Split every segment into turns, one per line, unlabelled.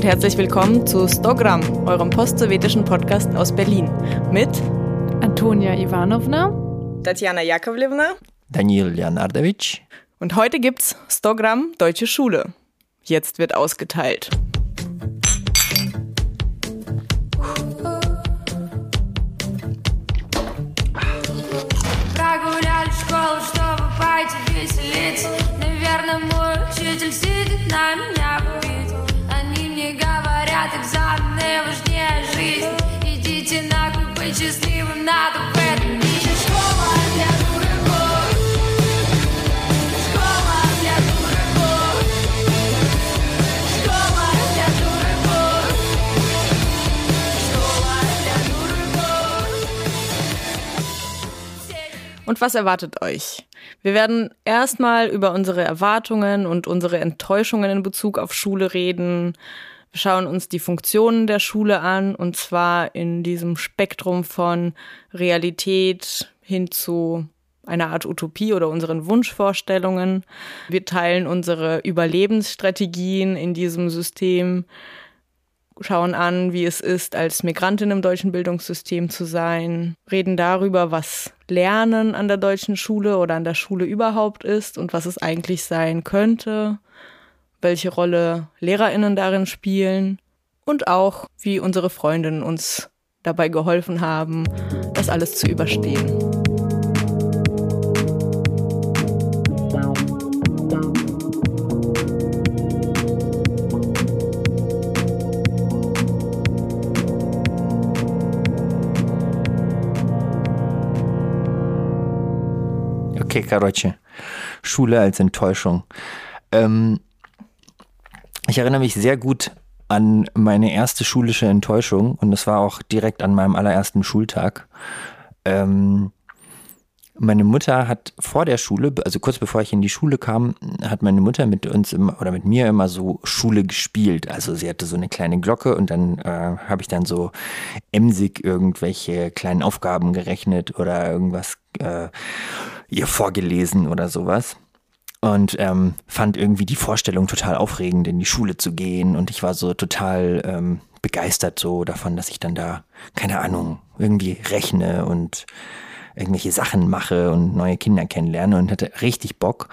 und herzlich willkommen zu Stogram, eurem postsowjetischen Podcast aus Berlin mit
Antonia Ivanovna,
Tatjana Jakovlevna,
Daniel Leonardowitsch.
Und heute gibt's Stogram Deutsche Schule. Jetzt wird ausgeteilt.
Прогуляли школу, чтобы пойти веселиться Наверное, мой учитель сидит на меня купить Они мне говорят, экзамены важнее жизни Идите нахуй, быть счастливым надо в этом мире Школа для дураков Школа для дураков Школа для дураков Школа для дураков
Und was erwartet euch? Wir werden erstmal über unsere Erwartungen und unsere Enttäuschungen in Bezug auf Schule reden. Wir schauen uns die Funktionen der Schule an und zwar in diesem Spektrum von Realität hin zu einer Art Utopie oder unseren Wunschvorstellungen. Wir teilen unsere Überlebensstrategien in diesem System, schauen an, wie es ist, als Migrantin im deutschen Bildungssystem zu sein, reden darüber, was Lernen an der deutschen Schule oder an der Schule überhaupt ist und was es eigentlich sein könnte, welche Rolle Lehrerinnen darin spielen und auch, wie unsere Freundinnen uns dabei geholfen haben, das alles zu überstehen.
Okay, Karotsche. Schule als Enttäuschung. Ähm, ich erinnere mich sehr gut an meine erste schulische Enttäuschung und das war auch direkt an meinem allerersten Schultag. Ähm, meine Mutter hat vor der Schule, also kurz bevor ich in die Schule kam, hat meine Mutter mit uns immer oder mit mir immer so Schule gespielt. Also sie hatte so eine kleine Glocke und dann äh, habe ich dann so emsig irgendwelche kleinen Aufgaben gerechnet oder irgendwas äh, ihr vorgelesen oder sowas. Und ähm, fand irgendwie die Vorstellung total aufregend, in die Schule zu gehen. Und ich war so total ähm, begeistert so davon, dass ich dann da, keine Ahnung, irgendwie rechne und irgendwelche Sachen mache und neue Kinder kennenlerne und hatte richtig Bock.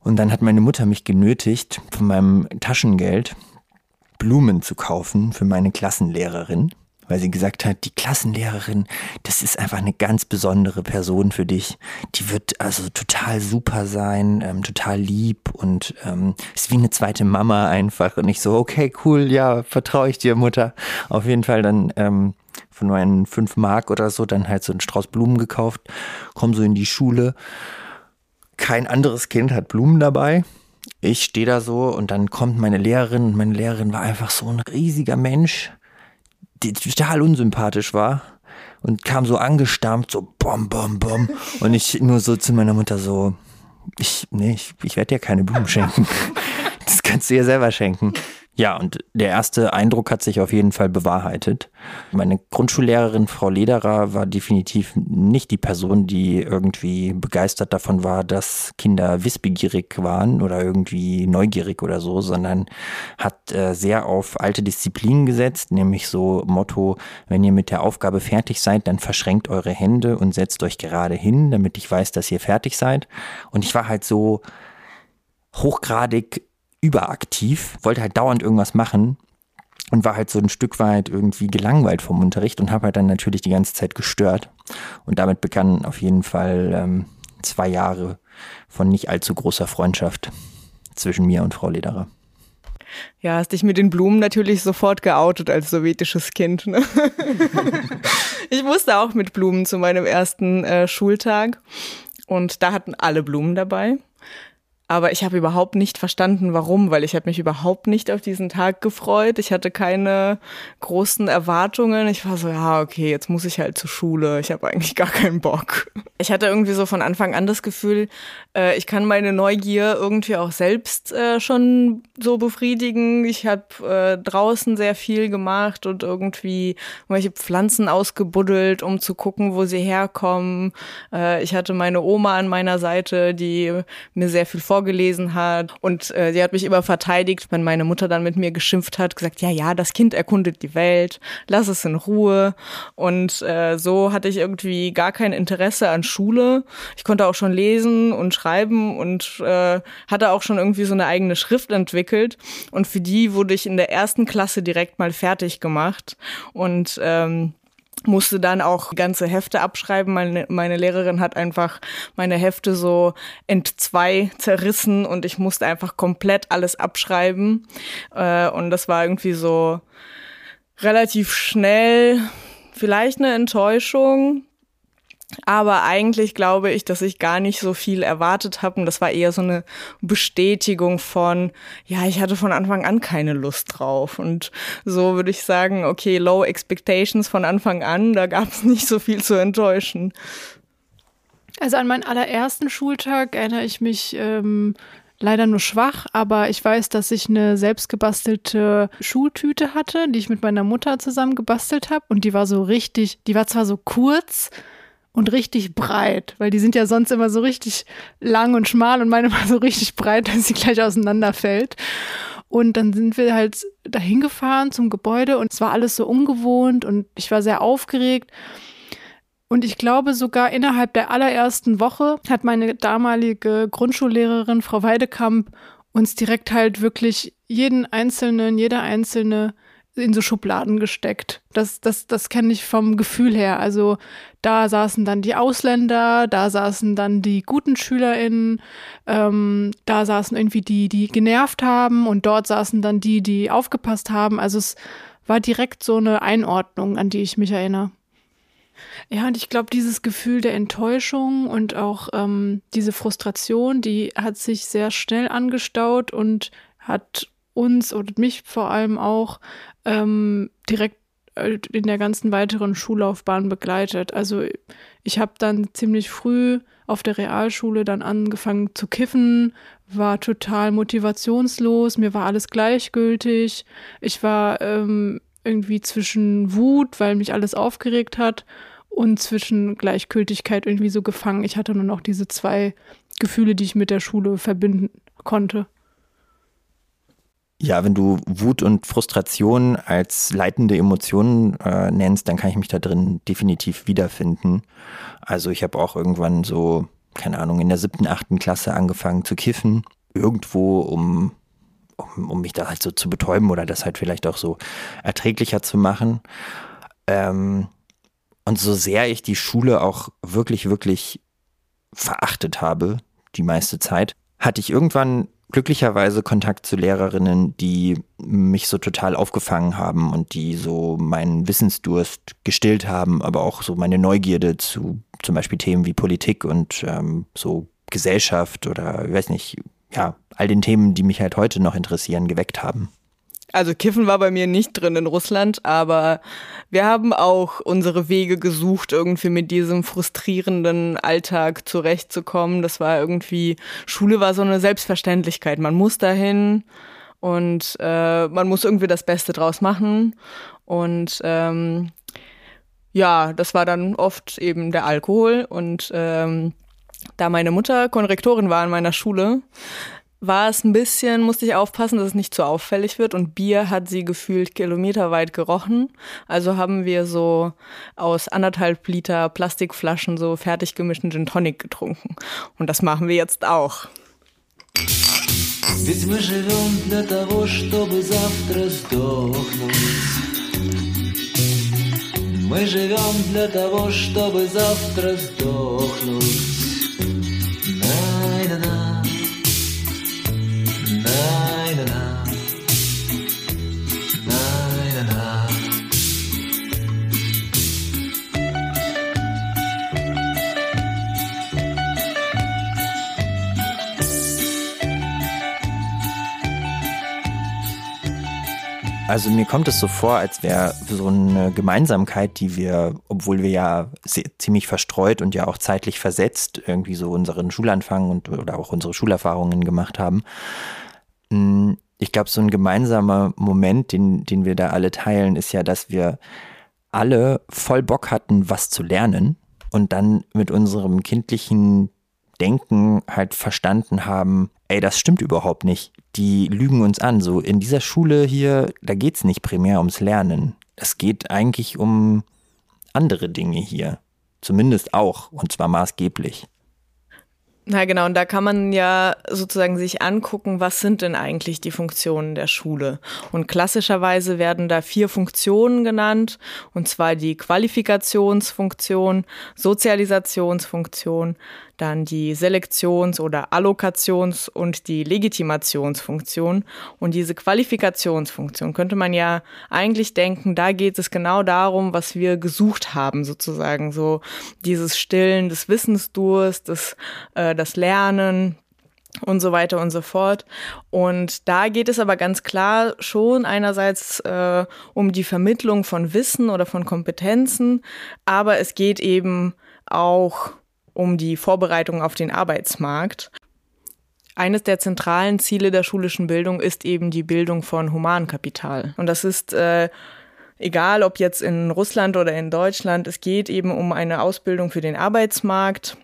Und dann hat meine Mutter mich genötigt, von meinem Taschengeld Blumen zu kaufen für meine Klassenlehrerin, weil sie gesagt hat, die Klassenlehrerin, das ist einfach eine ganz besondere Person für dich. Die wird also total super sein, ähm, total lieb und ähm, ist wie eine zweite Mama einfach. Und ich so, okay, cool, ja, vertraue ich dir, Mutter. Auf jeden Fall dann ähm, von meinen fünf Mark oder so dann halt so einen Strauß Blumen gekauft, komm so in die Schule. Kein anderes Kind hat Blumen dabei. Ich stehe da so und dann kommt meine Lehrerin und meine Lehrerin war einfach so ein riesiger Mensch, die total unsympathisch war und kam so angestampft, so bom, bom, bom. Und ich nur so zu meiner Mutter so, ich, nee, ich, ich werde dir keine Blumen schenken. Das kannst du dir selber schenken. Ja, und der erste Eindruck hat sich auf jeden Fall bewahrheitet. Meine Grundschullehrerin, Frau Lederer, war definitiv nicht die Person, die irgendwie begeistert davon war, dass Kinder wissbegierig waren oder irgendwie neugierig oder so, sondern hat äh, sehr auf alte Disziplinen gesetzt, nämlich so Motto, wenn ihr mit der Aufgabe fertig seid, dann verschränkt eure Hände und setzt euch gerade hin, damit ich weiß, dass ihr fertig seid. Und ich war halt so hochgradig überaktiv, wollte halt dauernd irgendwas machen und war halt so ein Stück weit irgendwie gelangweilt vom Unterricht und habe halt dann natürlich die ganze Zeit gestört. Und damit begannen auf jeden Fall ähm, zwei Jahre von nicht allzu großer Freundschaft zwischen mir und Frau Lederer.
Ja, hast dich mit den Blumen natürlich sofort geoutet als sowjetisches Kind. Ne? ich musste auch mit Blumen zu meinem ersten äh, Schultag und da hatten alle Blumen dabei. Aber ich habe überhaupt nicht verstanden, warum, weil ich habe mich überhaupt nicht auf diesen Tag gefreut. Ich hatte keine großen Erwartungen. Ich war so, ja, okay, jetzt muss ich halt zur Schule. Ich habe eigentlich gar keinen Bock. Ich hatte irgendwie so von Anfang an das Gefühl, äh, ich kann meine Neugier irgendwie auch selbst äh, schon so befriedigen. Ich habe äh, draußen sehr viel gemacht und irgendwie welche Pflanzen ausgebuddelt, um zu gucken, wo sie herkommen. Ich hatte meine Oma an meiner Seite, die mir sehr viel vor vorgelesen hat. Und äh, sie hat mich immer verteidigt, wenn meine Mutter dann mit mir geschimpft hat, gesagt, ja, ja, das Kind erkundet die Welt, lass es in Ruhe. Und äh, so hatte ich irgendwie gar kein Interesse an Schule. Ich konnte auch schon lesen und schreiben und äh, hatte auch schon irgendwie so eine eigene Schrift entwickelt. Und für die wurde ich in der ersten Klasse direkt mal fertig gemacht. Und ähm, musste dann auch ganze Hefte abschreiben. Meine, meine Lehrerin hat einfach meine Hefte so entzwei zerrissen und ich musste einfach komplett alles abschreiben. Äh, und das war irgendwie so relativ schnell vielleicht eine Enttäuschung, aber eigentlich glaube ich, dass ich gar nicht so viel erwartet habe. Und das war eher so eine Bestätigung von, ja, ich hatte von Anfang an keine Lust drauf. Und so würde ich sagen, okay, low expectations von Anfang an, da gab es nicht so viel zu enttäuschen.
Also an meinen allerersten Schultag erinnere ich mich ähm, leider nur schwach, aber ich weiß, dass ich eine selbstgebastelte Schultüte hatte, die ich mit meiner Mutter zusammen gebastelt habe. Und die war so richtig, die war zwar so kurz, und richtig breit, weil die sind ja sonst immer so richtig lang und schmal und meine war so richtig breit, dass sie gleich auseinanderfällt. Und dann sind wir halt dahin gefahren zum Gebäude und es war alles so ungewohnt und ich war sehr aufgeregt. Und ich glaube, sogar innerhalb der allerersten Woche hat meine damalige Grundschullehrerin, Frau Weidekamp, uns direkt halt wirklich jeden einzelnen, jeder einzelne in so Schubladen gesteckt. Das, das, das kenne ich vom Gefühl her. Also da saßen dann die Ausländer, da saßen dann die guten SchülerInnen, ähm, da saßen irgendwie die, die genervt haben und dort saßen dann die, die aufgepasst haben. Also es war direkt so eine Einordnung, an die ich mich erinnere. Ja, und ich glaube, dieses Gefühl der Enttäuschung und auch ähm, diese Frustration, die hat sich sehr schnell angestaut und hat uns und mich vor allem auch ähm, direkt äh, in der ganzen weiteren Schullaufbahn begleitet. Also ich habe dann ziemlich früh auf der Realschule dann angefangen zu kiffen, war total motivationslos, mir war alles gleichgültig. Ich war ähm, irgendwie zwischen Wut, weil mich alles aufgeregt hat, und zwischen Gleichgültigkeit irgendwie so gefangen. Ich hatte nur noch diese zwei Gefühle, die ich mit der Schule verbinden konnte.
Ja, wenn du Wut und Frustration als leitende Emotionen äh, nennst, dann kann ich mich da drin definitiv wiederfinden. Also ich habe auch irgendwann so, keine Ahnung, in der siebten, achten Klasse angefangen zu kiffen. Irgendwo, um, um, um mich da halt so zu betäuben oder das halt vielleicht auch so erträglicher zu machen. Ähm, und so sehr ich die Schule auch wirklich, wirklich verachtet habe, die meiste Zeit, hatte ich irgendwann glücklicherweise Kontakt zu Lehrerinnen, die mich so total aufgefangen haben und die so meinen Wissensdurst gestillt haben, aber auch so meine Neugierde zu zum Beispiel Themen wie Politik und ähm, so Gesellschaft oder ich weiß nicht, ja, all den Themen, die mich halt heute noch interessieren, geweckt haben.
Also Kiffen war bei mir nicht drin in Russland, aber wir haben auch unsere Wege gesucht, irgendwie mit diesem frustrierenden Alltag zurechtzukommen. Das war irgendwie, Schule war so eine Selbstverständlichkeit. Man muss dahin und äh, man muss irgendwie das Beste draus machen. Und ähm, ja, das war dann oft eben der Alkohol. Und ähm, da meine Mutter Konrektorin war in meiner Schule, war es ein bisschen, musste ich aufpassen, dass es nicht zu auffällig wird. Und Bier hat sie gefühlt kilometerweit gerochen. Also haben wir so aus anderthalb Liter Plastikflaschen so fertig gemischten Gin Tonic getrunken. Und das machen wir jetzt auch. Ведь мы живем для того, чтобы завтра сдохнуть. Мы живем для того, чтобы завтра сдохнуть.
Also mir kommt es so vor, als wäre so eine Gemeinsamkeit, die wir, obwohl wir ja ziemlich verstreut und ja auch zeitlich versetzt irgendwie so unseren Schulanfang und oder auch unsere Schulerfahrungen gemacht haben. Hm, ich glaube, so ein gemeinsamer Moment, den, den wir da alle teilen, ist ja, dass wir alle voll Bock hatten, was zu lernen und dann mit unserem kindlichen Denken halt verstanden haben, ey, das stimmt überhaupt nicht. Die lügen uns an. So in dieser Schule hier, da geht's nicht primär ums Lernen. Es geht eigentlich um andere Dinge hier. Zumindest auch, und zwar maßgeblich.
Na genau, und da kann man ja sozusagen sich angucken, was sind denn eigentlich die Funktionen der Schule. Und klassischerweise werden da vier Funktionen genannt, und zwar die Qualifikationsfunktion, Sozialisationsfunktion, dann die Selektions- oder Allokations- und die Legitimationsfunktion. Und diese Qualifikationsfunktion könnte man ja eigentlich denken, da geht es genau darum, was wir gesucht haben, sozusagen. So dieses Stillen des Wissensdurst, das, äh, das Lernen, und so weiter und so fort. Und da geht es aber ganz klar schon einerseits äh, um die Vermittlung von Wissen oder von Kompetenzen, aber es geht eben auch um die Vorbereitung auf den Arbeitsmarkt. Eines der zentralen Ziele der schulischen Bildung ist eben die Bildung von Humankapital. Und das ist äh, egal, ob jetzt in Russland oder in Deutschland, es geht eben um eine Ausbildung für den Arbeitsmarkt.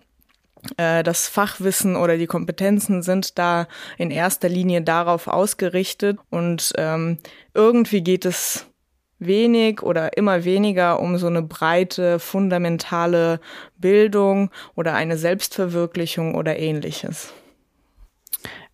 Äh, das Fachwissen oder die Kompetenzen sind da in erster Linie darauf ausgerichtet und ähm, irgendwie geht es wenig oder immer weniger um so eine breite, fundamentale Bildung oder eine Selbstverwirklichung oder ähnliches.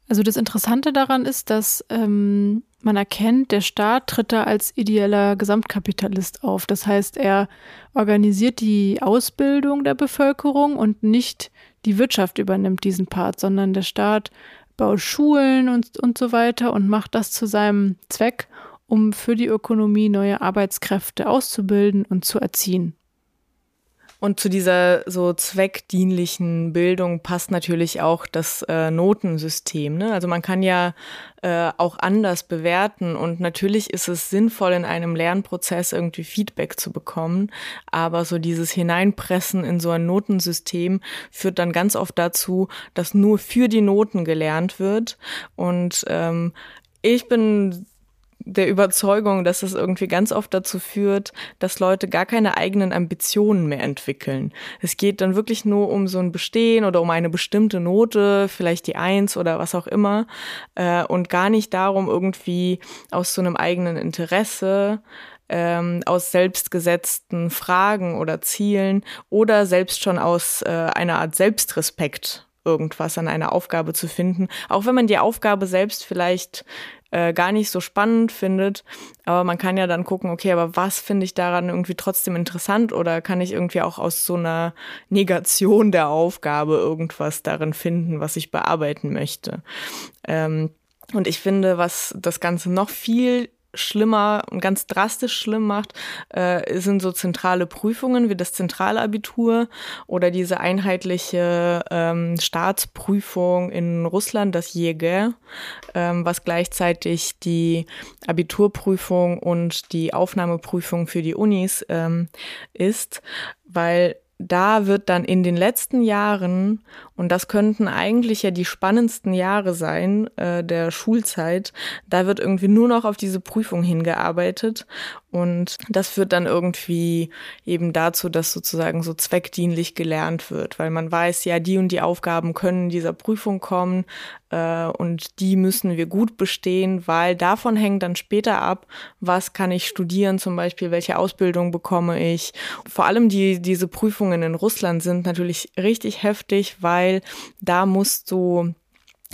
Also das Interessante daran ist, dass ähm, man erkennt, der Staat tritt da als ideeller Gesamtkapitalist auf. Das heißt, er organisiert die Ausbildung der Bevölkerung und nicht die Wirtschaft übernimmt diesen Part, sondern der Staat baut Schulen und, und so weiter und macht das zu seinem Zweck um für die Ökonomie neue Arbeitskräfte auszubilden und zu erziehen.
Und zu dieser so zweckdienlichen Bildung passt natürlich auch das äh, Notensystem. Ne? Also man kann ja äh, auch anders bewerten und natürlich ist es sinnvoll, in einem Lernprozess irgendwie Feedback zu bekommen. Aber so dieses Hineinpressen in so ein Notensystem führt dann ganz oft dazu, dass nur für die Noten gelernt wird. Und ähm, ich bin der Überzeugung, dass es irgendwie ganz oft dazu führt, dass Leute gar keine eigenen Ambitionen mehr entwickeln. Es geht dann wirklich nur um so ein Bestehen oder um eine bestimmte Note, vielleicht die Eins oder was auch immer, äh, und gar nicht darum, irgendwie aus so einem eigenen Interesse ähm, aus selbstgesetzten Fragen oder Zielen oder selbst schon aus äh, einer Art Selbstrespekt irgendwas an einer Aufgabe zu finden, auch wenn man die Aufgabe selbst vielleicht äh, gar nicht so spannend findet. Aber man kann ja dann gucken, okay, aber was finde ich daran irgendwie trotzdem interessant oder kann ich irgendwie auch aus so einer Negation der Aufgabe irgendwas darin finden, was ich bearbeiten möchte. Ähm, und ich finde, was das Ganze noch viel schlimmer und ganz drastisch schlimm macht, äh, sind so zentrale Prüfungen wie das Zentralabitur oder diese einheitliche ähm, Staatsprüfung in Russland, das JEGER, ähm, was gleichzeitig die Abiturprüfung und die Aufnahmeprüfung für die Unis ähm, ist, weil da wird dann in den letzten Jahren, und das könnten eigentlich ja die spannendsten Jahre sein äh, der Schulzeit, da wird irgendwie nur noch auf diese Prüfung hingearbeitet. Und das führt dann irgendwie eben dazu, dass sozusagen so zweckdienlich gelernt wird, weil man weiß, ja, die und die Aufgaben können dieser Prüfung kommen äh, und die müssen wir gut bestehen, weil davon hängt dann später ab, was kann ich studieren zum Beispiel, welche Ausbildung bekomme ich. Vor allem die, diese Prüfungen in Russland sind natürlich richtig heftig, weil da musst du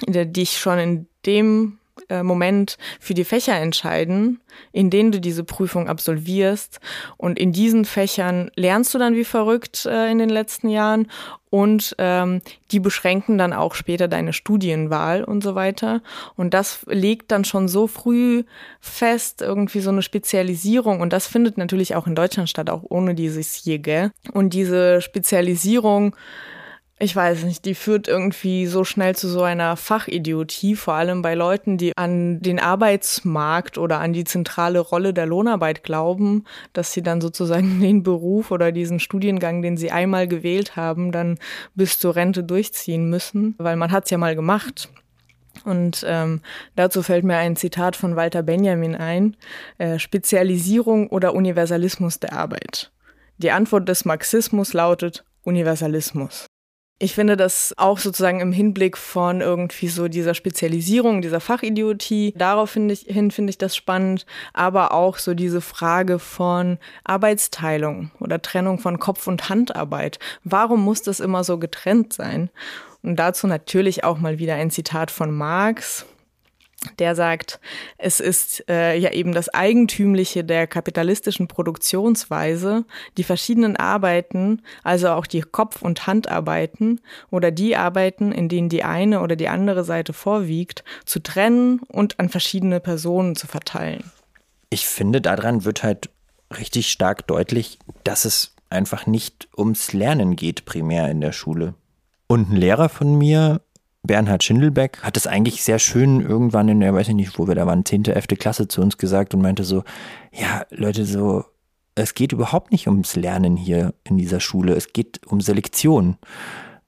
dich schon in dem äh, Moment für die Fächer entscheiden, in denen du diese Prüfung absolvierst. Und in diesen Fächern lernst du dann wie verrückt äh, in den letzten Jahren und ähm, die beschränken dann auch später deine Studienwahl und so weiter. Und das legt dann schon so früh fest, irgendwie so eine Spezialisierung. Und das findet natürlich auch in Deutschland statt, auch ohne dieses Jäger. Und diese Spezialisierung ich weiß nicht, die führt irgendwie so schnell zu so einer Fachidiotie, vor allem bei Leuten, die an den Arbeitsmarkt oder an die zentrale Rolle der Lohnarbeit glauben, dass sie dann sozusagen den Beruf oder diesen Studiengang, den sie einmal gewählt haben, dann bis zur Rente durchziehen müssen, weil man hat's ja mal gemacht. Und ähm, dazu fällt mir ein Zitat von Walter Benjamin ein, äh, Spezialisierung oder Universalismus der Arbeit. Die Antwort des Marxismus lautet Universalismus. Ich finde das auch sozusagen im Hinblick von irgendwie so dieser Spezialisierung, dieser Fachidiotie. Darauf finde ich, hin finde ich das spannend. Aber auch so diese Frage von Arbeitsteilung oder Trennung von Kopf- und Handarbeit. Warum muss das immer so getrennt sein? Und dazu natürlich auch mal wieder ein Zitat von Marx, der sagt, es ist äh, ja eben das Eigentümliche der kapitalistischen Produktionsweise, die verschiedenen Arbeiten, also auch die Kopf- und Handarbeiten oder die Arbeiten, in denen die eine oder die andere Seite vorwiegt, zu trennen und an verschiedene Personen zu verteilen.
Ich finde, daran wird halt richtig stark deutlich, dass es einfach nicht ums Lernen geht primär in der Schule. Und ein Lehrer von mir Bernhard Schindelbeck hat es eigentlich sehr schön irgendwann in der, weiß ich nicht, wo wir da waren, 10., 11. Klasse zu uns gesagt und meinte so, ja, Leute, so, es geht überhaupt nicht ums Lernen hier in dieser Schule, es geht um Selektion.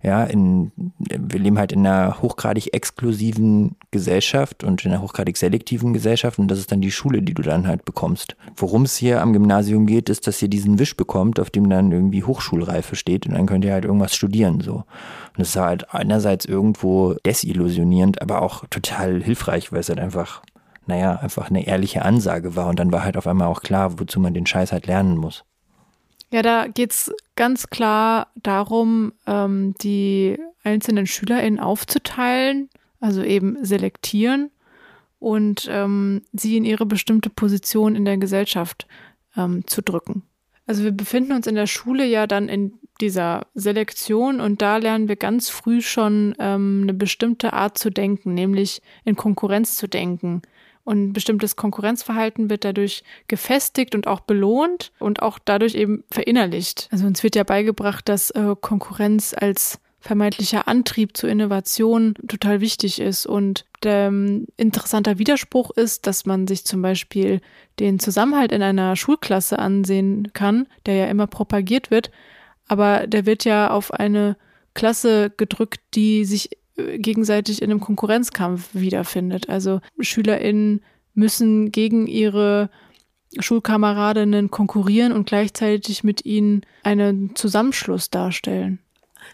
Ja, in, wir leben halt in einer hochgradig exklusiven Gesellschaft und in einer hochgradig selektiven Gesellschaft und das ist dann die Schule, die du dann halt bekommst. Worum es hier am Gymnasium geht, ist, dass ihr diesen Wisch bekommt, auf dem dann irgendwie Hochschulreife steht und dann könnt ihr halt irgendwas studieren, so. Und das ist halt einerseits irgendwo desillusionierend, aber auch total hilfreich, weil es halt einfach, naja, einfach eine ehrliche Ansage war und dann war halt auf einmal auch klar, wozu man den Scheiß halt lernen muss.
Ja, da geht's ganz klar darum, ähm, die einzelnen SchülerInnen aufzuteilen, also eben selektieren und ähm, sie in ihre bestimmte Position in der Gesellschaft ähm, zu drücken. Also wir befinden uns in der Schule ja dann in dieser Selektion und da lernen wir ganz früh schon ähm, eine bestimmte Art zu denken, nämlich in Konkurrenz zu denken. Und bestimmtes Konkurrenzverhalten wird dadurch gefestigt und auch belohnt und auch dadurch eben verinnerlicht. Also uns wird ja beigebracht, dass äh, Konkurrenz als vermeintlicher Antrieb zur Innovation total wichtig ist. Und ähm, interessanter Widerspruch ist, dass man sich zum Beispiel den Zusammenhalt in einer Schulklasse ansehen kann, der ja immer propagiert wird, aber der wird ja auf eine Klasse gedrückt, die sich gegenseitig in einem Konkurrenzkampf wiederfindet. Also SchülerInnen müssen gegen ihre Schulkameradinnen konkurrieren und gleichzeitig mit ihnen einen Zusammenschluss darstellen.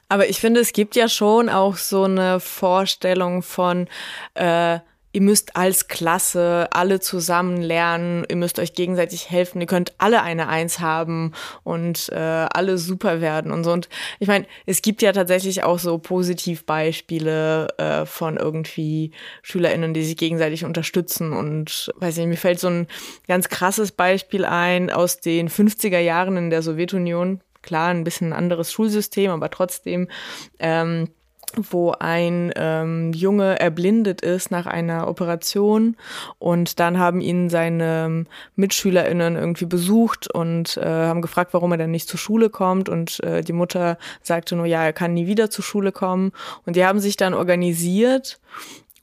Aber ich finde, es gibt ja schon auch so eine Vorstellung von, äh, ihr müsst als Klasse alle zusammen lernen, ihr müsst euch gegenseitig helfen, ihr könnt alle eine Eins haben und äh, alle super werden und so. Und ich meine, es gibt ja tatsächlich auch so Positivbeispiele äh, von irgendwie SchülerInnen, die sich gegenseitig unterstützen. Und weiß nicht, mir fällt so ein ganz krasses Beispiel ein aus den 50er Jahren in der Sowjetunion. Klar, ein bisschen anderes Schulsystem, aber trotzdem. Ähm, wo ein ähm, Junge erblindet ist nach einer Operation und dann haben ihn seine MitschülerInnen irgendwie besucht und äh, haben gefragt, warum er denn nicht zur Schule kommt und äh, die Mutter sagte nur, ja, er kann nie wieder zur Schule kommen und die haben sich dann organisiert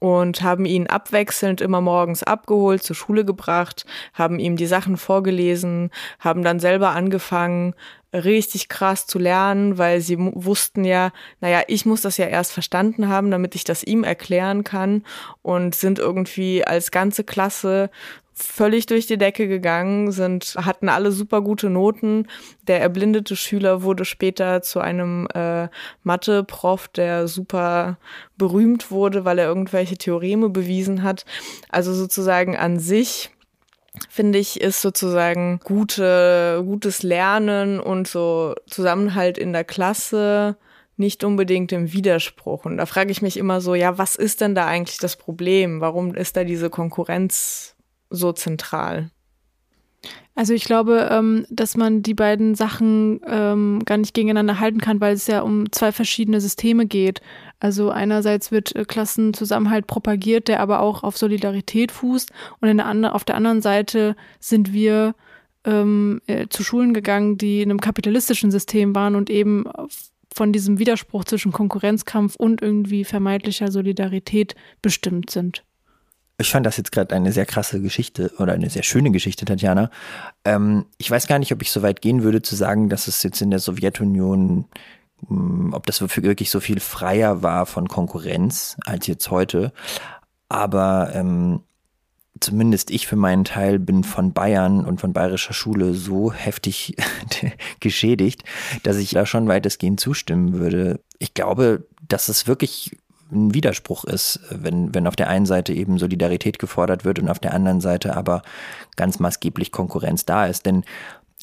und haben ihn abwechselnd immer morgens abgeholt, zur Schule gebracht, haben ihm die Sachen vorgelesen, haben dann selber angefangen, richtig krass zu lernen, weil sie wussten ja, naja, ich muss das ja erst verstanden haben, damit ich das ihm erklären kann und sind irgendwie als ganze Klasse völlig durch die Decke gegangen, sind, hatten alle super gute Noten. Der erblindete Schüler wurde später zu einem äh, Mathe-Prof, der super berühmt wurde, weil er irgendwelche Theoreme bewiesen hat. Also sozusagen an sich finde ich, ist sozusagen gute, gutes Lernen und so Zusammenhalt in der Klasse nicht unbedingt im Widerspruch. Und da frage ich mich immer so, ja, was ist denn da eigentlich das Problem? Warum ist da diese Konkurrenz so zentral?
Also ich glaube, ähm, dass man die beiden Sachen ähm, gar nicht gegeneinander halten kann, weil es ja um zwei verschiedene Systeme geht. Also einerseits wird äh, Klassenzusammenhalt propagiert, der aber auch auf Solidarität fußt und der auf der anderen Seite sind wir ähm, äh, zu Schulen gegangen, die in einem kapitalistischen System waren und eben von diesem Widerspruch zwischen Konkurrenzkampf und irgendwie vermeintlicher Solidarität bestimmt sind.
Ich fand das jetzt gerade eine sehr krasse Geschichte oder eine sehr schöne Geschichte, Tatjana. Ähm, ich weiß gar nicht, ob ich so weit gehen würde zu sagen, dass es jetzt in der Sowjetunion, ob das wirklich so viel freier war von Konkurrenz als jetzt heute. Aber ähm, zumindest ich für meinen Teil bin von Bayern und von bayerischer Schule so heftig geschädigt, dass ich da schon weitestgehend zustimmen würde. Ich glaube, dass es wirklich ein Widerspruch ist, wenn, wenn auf der einen Seite eben Solidarität gefordert wird und auf der anderen Seite aber ganz maßgeblich Konkurrenz da ist. Denn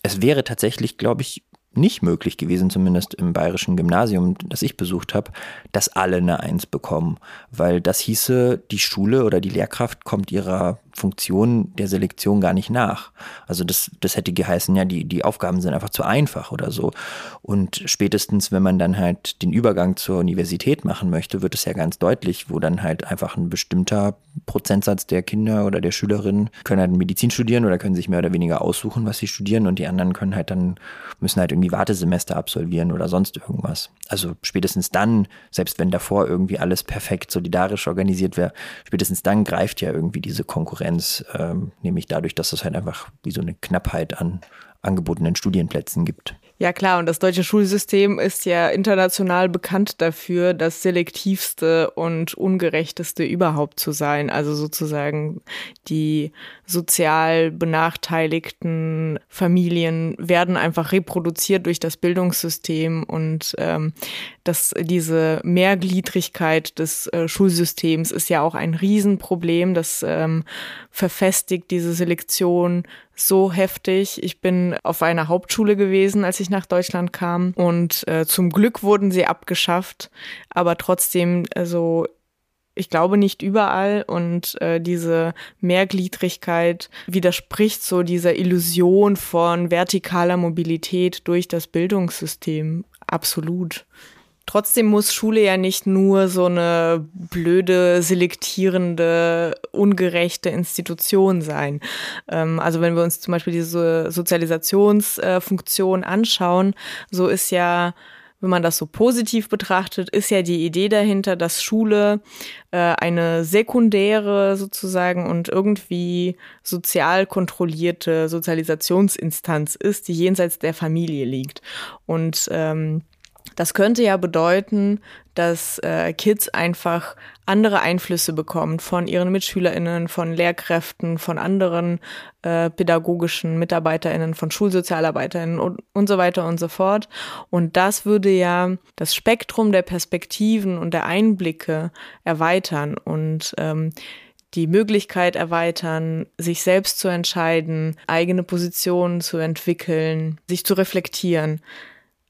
es wäre tatsächlich, glaube ich, nicht möglich gewesen, zumindest im bayerischen Gymnasium, das ich besucht habe, dass alle eine Eins bekommen. Weil das hieße, die Schule oder die Lehrkraft kommt ihrer Funktion der Selektion gar nicht nach. Also das, das hätte geheißen, ja, die, die Aufgaben sind einfach zu einfach oder so. Und spätestens, wenn man dann halt den Übergang zur Universität machen möchte, wird es ja ganz deutlich, wo dann halt einfach ein bestimmter Prozentsatz der Kinder oder der Schülerinnen können halt Medizin studieren oder können sich mehr oder weniger aussuchen, was sie studieren und die anderen können halt dann, müssen halt irgendwie Wartesemester absolvieren oder sonst irgendwas. Also spätestens dann, selbst wenn davor irgendwie alles perfekt solidarisch organisiert wäre, spätestens dann greift ja irgendwie diese Konkurrenz Konkurrenz, ähm, nämlich dadurch, dass es halt einfach wie so eine Knappheit an angebotenen Studienplätzen gibt.
Ja klar, und das deutsche Schulsystem ist ja international bekannt dafür, das selektivste und ungerechteste überhaupt zu sein. Also sozusagen die sozial benachteiligten Familien werden einfach reproduziert durch das Bildungssystem und ähm, dass diese Mehrgliedrigkeit des äh, Schulsystems ist ja auch ein Riesenproblem. Das ähm, verfestigt diese Selektion so heftig. Ich bin auf einer Hauptschule gewesen, als ich nach Deutschland kam. Und äh, zum Glück wurden sie abgeschafft. Aber trotzdem, also ich glaube nicht überall und äh, diese Mehrgliedrigkeit widerspricht so dieser Illusion von vertikaler Mobilität durch das Bildungssystem absolut. Trotzdem muss Schule ja nicht nur so eine blöde, selektierende, ungerechte Institution sein. Ähm, also wenn wir uns zum Beispiel diese Sozialisationsfunktion anschauen, so ist ja wenn man das so positiv betrachtet, ist ja die Idee dahinter, dass Schule äh, eine sekundäre sozusagen und irgendwie sozial kontrollierte Sozialisationsinstanz ist, die jenseits der Familie liegt. Und ähm, das könnte ja bedeuten, dass äh, Kids einfach andere Einflüsse bekommen von ihren MitschülerInnen, von Lehrkräften, von anderen äh, pädagogischen MitarbeiterInnen, von SchulsozialarbeiterInnen und, und so weiter und so fort. Und das würde ja das Spektrum der Perspektiven und der Einblicke erweitern und ähm, die Möglichkeit erweitern, sich selbst zu entscheiden, eigene Positionen zu entwickeln, sich zu reflektieren.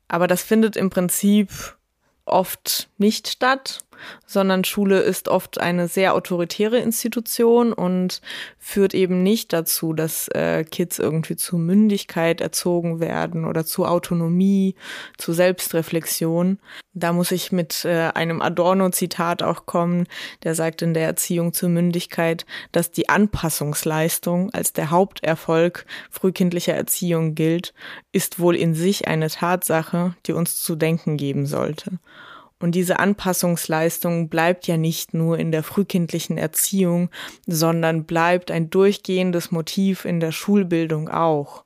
Aber das findet im Prinzip oft nicht statt sondern Schule ist oft eine sehr autoritäre Institution und führt eben nicht dazu, dass äh, Kids irgendwie zu Mündigkeit erzogen werden oder zu Autonomie, zu Selbstreflexion. Da muss ich mit äh, einem Adorno-Zitat auch kommen, der sagt in der Erziehung zur Mündigkeit, dass die Anpassungsleistung als der Haupterfolg frühkindlicher Erziehung gilt, ist wohl in sich eine Tatsache, die uns zu denken geben sollte. Und diese Anpassungsleistung bleibt ja nicht nur in der frühkindlichen Erziehung, sondern bleibt ein durchgehendes Motiv in der Schulbildung auch.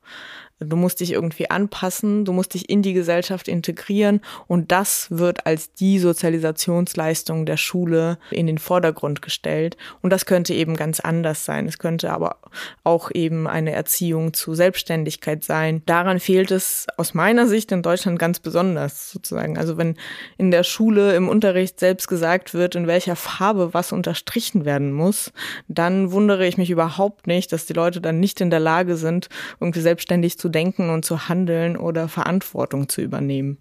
Du musst dich irgendwie anpassen, du musst dich in die Gesellschaft integrieren und das wird als die Sozialisationsleistung der Schule in den Vordergrund gestellt. Und das könnte eben ganz anders sein. Es könnte aber auch eben eine Erziehung zu Selbstständigkeit sein. Daran fehlt es aus meiner Sicht in Deutschland ganz besonders sozusagen. Also wenn in der Schule im Unterricht selbst gesagt wird, in welcher Farbe was unterstrichen werden muss, dann wundere ich mich überhaupt nicht, dass die Leute dann nicht in der Lage sind, irgendwie selbstständig zu denken und zu handeln oder Verantwortung zu übernehmen.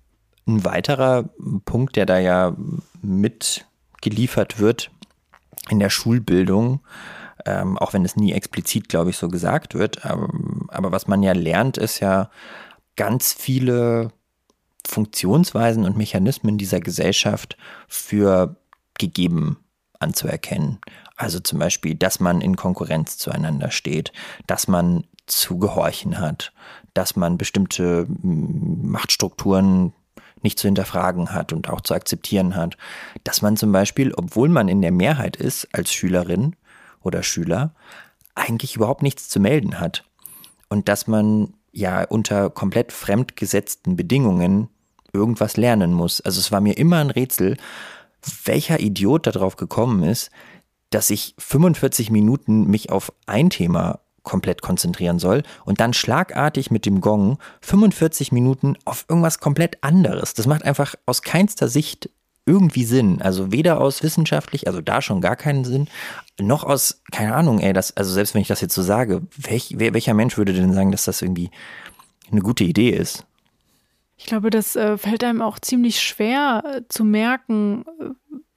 Ein weiterer Punkt, der da ja mitgeliefert wird in der Schulbildung, ähm, auch wenn es nie explizit, glaube ich, so gesagt wird, aber, aber was man ja lernt, ist ja ganz viele Funktionsweisen und Mechanismen dieser Gesellschaft für gegeben anzuerkennen. Also zum Beispiel, dass man in Konkurrenz zueinander steht, dass man zu gehorchen hat, dass man bestimmte mm, Machtstrukturen nicht zu hinterfragen hat und auch zu akzeptieren hat. Dass man zum Beispiel, obwohl man in der Mehrheit ist als Schülerin oder Schüler, eigentlich überhaupt nichts zu melden hat. Und dass man ja unter komplett fremdgesetzten Bedingungen irgendwas lernen muss. Also es war mir immer ein Rätsel, welcher Idiot darauf gekommen ist, dass ich 45 Minuten mich auf ein Thema komplett konzentrieren soll und dann schlagartig mit dem Gong 45 Minuten auf irgendwas komplett anderes. Das macht einfach aus keinster Sicht irgendwie Sinn. Also weder aus wissenschaftlich, also da schon gar keinen Sinn, noch aus, keine Ahnung, ey, das, also selbst wenn ich das jetzt so sage, welch, welcher Mensch würde denn sagen, dass das irgendwie eine gute Idee ist?
Ich glaube, das äh, fällt einem auch ziemlich schwer äh, zu merken, äh,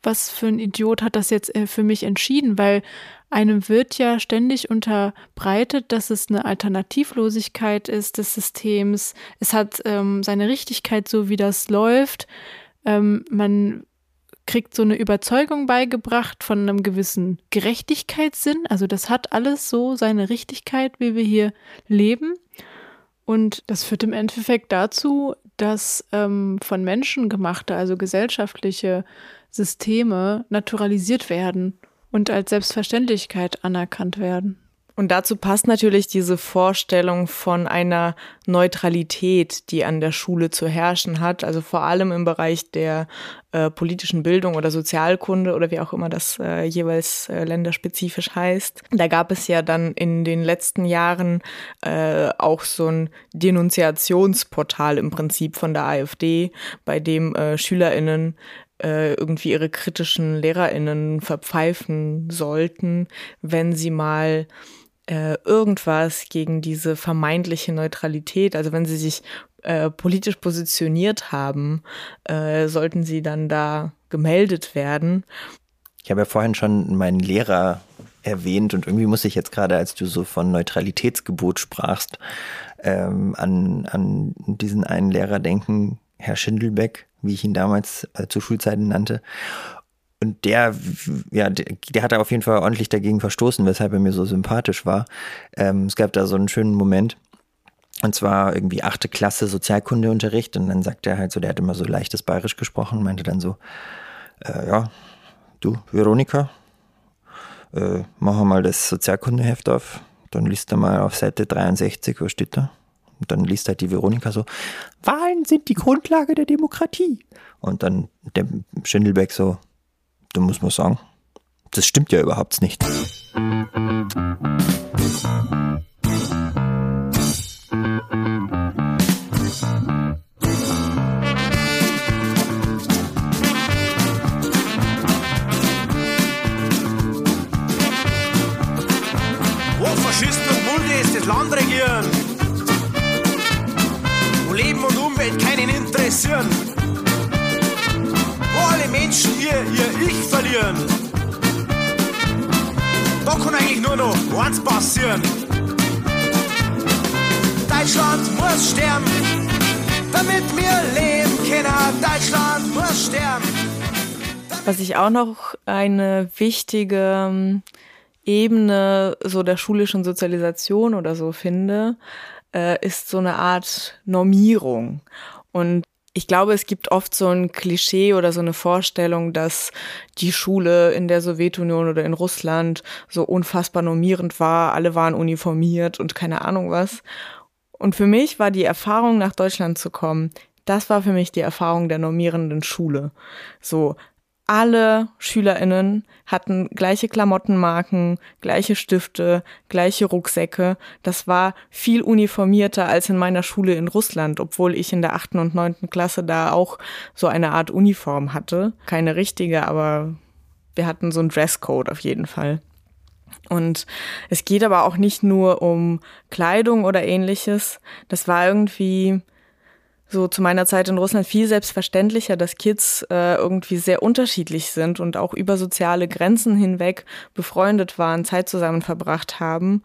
was für ein Idiot hat das jetzt äh, für mich entschieden, weil einem wird ja ständig unterbreitet, dass es eine Alternativlosigkeit ist des Systems. Es hat ähm, seine Richtigkeit, so wie das läuft. Ähm, man kriegt so eine Überzeugung beigebracht von einem gewissen Gerechtigkeitssinn. Also das hat alles so seine Richtigkeit, wie wir hier leben. Und das führt im Endeffekt dazu, dass ähm, von Menschen gemachte, also gesellschaftliche Systeme naturalisiert werden und als Selbstverständlichkeit anerkannt werden.
Und dazu passt natürlich diese Vorstellung von einer Neutralität, die an der Schule zu herrschen hat, also vor allem im Bereich der äh, politischen Bildung oder Sozialkunde oder wie auch immer das äh, jeweils äh, länderspezifisch heißt. Da gab es ja dann in den letzten Jahren äh, auch so ein Denunziationsportal im Prinzip von der AfD, bei dem äh, Schülerinnen äh, irgendwie ihre kritischen LehrerInnen verpfeifen sollten, wenn sie mal äh, irgendwas gegen diese vermeintliche Neutralität, also wenn sie sich äh, politisch positioniert haben, äh, sollten sie dann da gemeldet werden.
Ich habe ja vorhin schon meinen Lehrer erwähnt und irgendwie muss ich jetzt gerade, als du so von Neutralitätsgebot sprachst, ähm, an, an diesen einen Lehrer denken, Herr Schindelbeck, wie ich ihn damals äh, zu Schulzeiten nannte. Und der, ja, der hat auf jeden Fall ordentlich dagegen verstoßen, weshalb er mir so sympathisch war. Ähm, es gab da so einen schönen Moment. Und zwar irgendwie achte Klasse Sozialkundeunterricht. Und dann sagt er halt so, der hat immer so leichtes Bayerisch gesprochen, meinte dann so, äh, ja, du, Veronika, äh, mach mal das Sozialkundeheft auf. Dann liest er mal auf Seite 63, was steht da? Und dann liest halt die Veronika so, Wahlen sind die Grundlage der Demokratie. Und dann der Schindelbeck so, da muss man sagen, das stimmt ja überhaupt nicht.
Interessieren. Wo alle Menschen ihr, ihr Ich verlieren. Da kann eigentlich nur noch eins passieren. Deutschland muss sterben, damit wir leben können. Deutschland muss sterben.
Was ich auch noch eine wichtige ähm, Ebene so der schulischen Sozialisation oder so finde, äh, ist so eine Art Normierung. Und ich glaube, es gibt oft so ein Klischee oder so eine Vorstellung, dass die Schule in der Sowjetunion oder in Russland so unfassbar normierend war, alle waren uniformiert und keine Ahnung was. Und für mich war die Erfahrung, nach Deutschland zu kommen, das war für mich die Erfahrung der normierenden Schule. So, alle SchülerInnen hatten gleiche Klamottenmarken, gleiche Stifte, gleiche Rucksäcke. Das war viel uniformierter als in meiner Schule in Russland, obwohl ich in der achten und neunten Klasse da auch so eine Art Uniform hatte. Keine richtige, aber wir hatten so einen Dresscode auf jeden Fall. Und es geht aber auch nicht nur um Kleidung oder ähnliches. Das war irgendwie so zu meiner Zeit in Russland viel selbstverständlicher, dass Kids äh, irgendwie sehr unterschiedlich sind und auch über soziale Grenzen hinweg befreundet waren, Zeit zusammen verbracht haben.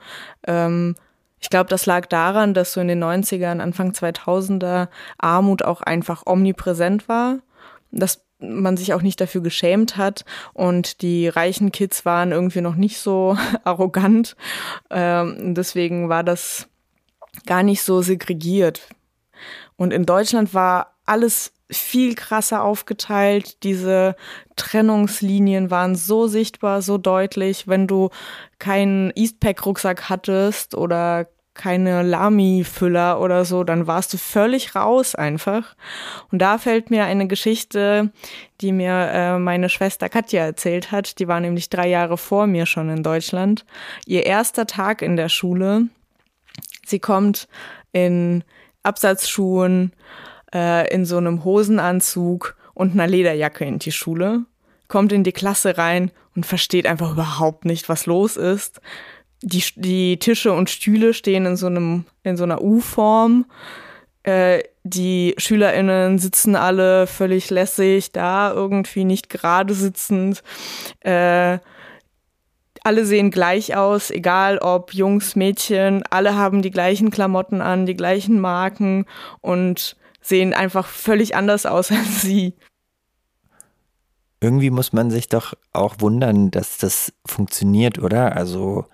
Ähm, ich glaube, das lag daran, dass so in den 90ern, Anfang 2000er Armut auch einfach omnipräsent war, dass man sich auch nicht dafür geschämt hat und die reichen Kids waren irgendwie noch nicht so arrogant. Ähm, deswegen war das gar nicht so segregiert. Und in Deutschland war alles viel krasser aufgeteilt. Diese Trennungslinien waren so sichtbar, so deutlich. Wenn du keinen Eastpack-Rucksack hattest oder keine Lami-Füller oder so, dann warst du völlig raus einfach. Und da fällt mir eine Geschichte, die mir äh, meine Schwester Katja erzählt hat. Die war nämlich drei Jahre vor mir schon in Deutschland. Ihr erster Tag in der Schule. Sie kommt in Absatzschuhen, äh, in so einem Hosenanzug und einer Lederjacke in die Schule, kommt in die Klasse rein und versteht einfach überhaupt nicht, was los ist. Die, die Tische und Stühle stehen in so einem, in so einer U-Form. Äh, die SchülerInnen sitzen alle völlig lässig da, irgendwie nicht gerade sitzend. Äh, alle sehen gleich aus, egal ob Jungs, Mädchen, alle haben die gleichen Klamotten an, die gleichen Marken und sehen einfach völlig anders aus als sie.
Irgendwie muss man sich doch auch wundern, dass das funktioniert, oder? Also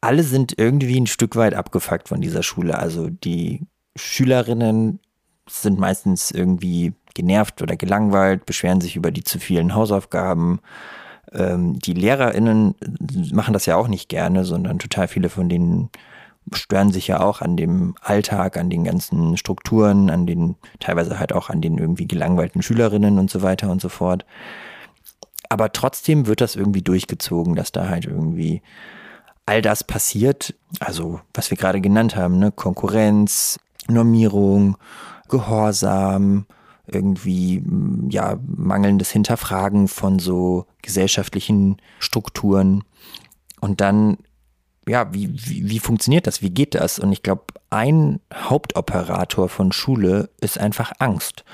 alle sind irgendwie ein Stück weit abgefuckt von dieser Schule. Also die Schülerinnen sind meistens irgendwie genervt oder gelangweilt, beschweren sich über die zu vielen Hausaufgaben. Ähm, die LehrerInnen machen das ja auch nicht gerne, sondern total viele von denen stören sich ja auch an dem Alltag, an den ganzen Strukturen, an den, teilweise halt auch an den irgendwie gelangweilten Schülerinnen und so weiter und so fort. Aber trotzdem wird das irgendwie durchgezogen, dass da halt irgendwie all das passiert, also was wir gerade genannt haben, ne? Konkurrenz, Normierung, Gehorsam, irgendwie ja mangelndes Hinterfragen von so gesellschaftlichen Strukturen und dann ja, wie, wie, wie funktioniert das? Wie geht das? Und ich glaube, ein Hauptoperator von Schule ist einfach Angst.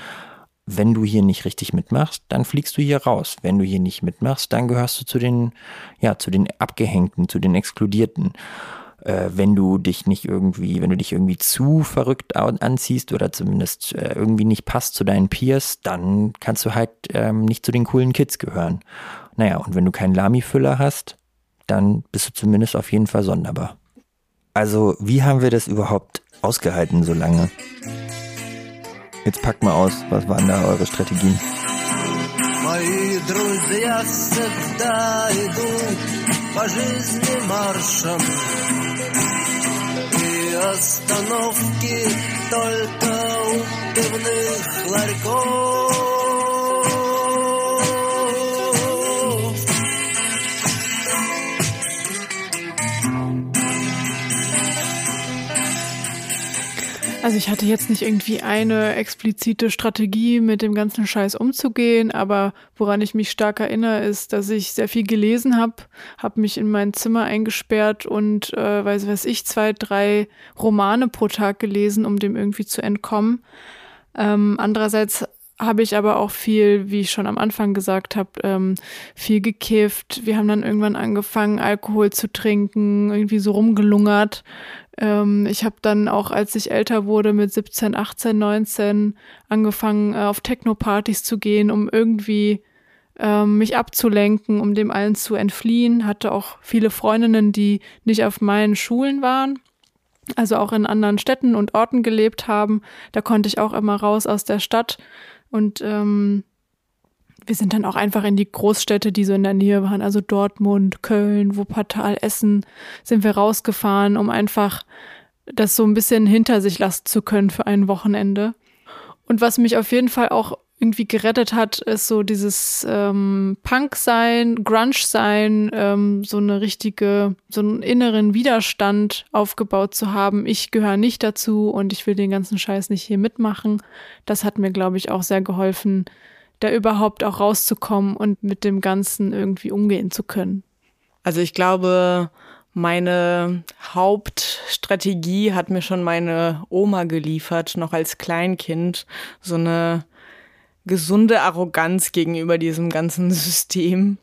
Wenn du hier nicht richtig mitmachst, dann fliegst du hier raus. Wenn du hier nicht mitmachst, dann gehörst du zu den, ja, zu den Abgehängten, zu den Exkludierten. Äh, wenn du dich nicht irgendwie, wenn du dich irgendwie zu verrückt anziehst oder zumindest äh, irgendwie nicht passt zu deinen Peers, dann kannst du halt ähm, nicht zu den coolen Kids gehören. Naja, und wenn du keinen Lami-Füller hast, dann bist du zumindest auf jeden Fall sonderbar. Also, wie haben wir das überhaupt ausgehalten so lange? Jetzt packt mal aus, was waren da eure Strategien? Мои друзья всегда идут по жизни маршем. И остановки только у пивных ларьков
Also ich hatte jetzt nicht irgendwie eine explizite Strategie, mit dem ganzen Scheiß umzugehen, aber woran ich mich stark erinnere, ist, dass ich sehr viel gelesen habe, habe mich in mein Zimmer eingesperrt und, äh, weiß was ich, zwei, drei Romane pro Tag gelesen, um dem irgendwie zu entkommen. Ähm, andererseits habe ich aber auch viel, wie ich schon am Anfang gesagt habe, ähm, viel gekifft. Wir haben dann irgendwann angefangen, Alkohol zu trinken, irgendwie so rumgelungert. Ähm, ich habe dann auch, als ich älter wurde, mit 17, 18, 19 angefangen, äh, auf Techno-Partys zu gehen, um irgendwie ähm, mich abzulenken, um dem allen zu entfliehen. Hatte auch viele Freundinnen, die nicht auf meinen Schulen waren, also auch in anderen Städten und Orten gelebt haben. Da konnte ich auch immer raus aus der Stadt und ähm, wir sind dann auch einfach in die Großstädte, die so in der Nähe waren, also Dortmund, Köln, Wuppertal, Essen, sind wir rausgefahren, um einfach das so ein bisschen hinter sich lassen zu können für ein Wochenende. Und was mich auf jeden Fall auch irgendwie gerettet hat, ist so dieses ähm, Punk-Sein, Grunge-Sein, ähm, so eine richtige, so einen inneren Widerstand aufgebaut zu haben. Ich gehöre nicht dazu und ich will den ganzen Scheiß nicht hier mitmachen. Das hat mir, glaube ich, auch sehr geholfen, da überhaupt auch rauszukommen und mit dem Ganzen irgendwie umgehen zu können?
Also ich glaube, meine Hauptstrategie hat mir schon meine Oma geliefert, noch als Kleinkind. So eine gesunde Arroganz gegenüber diesem ganzen System.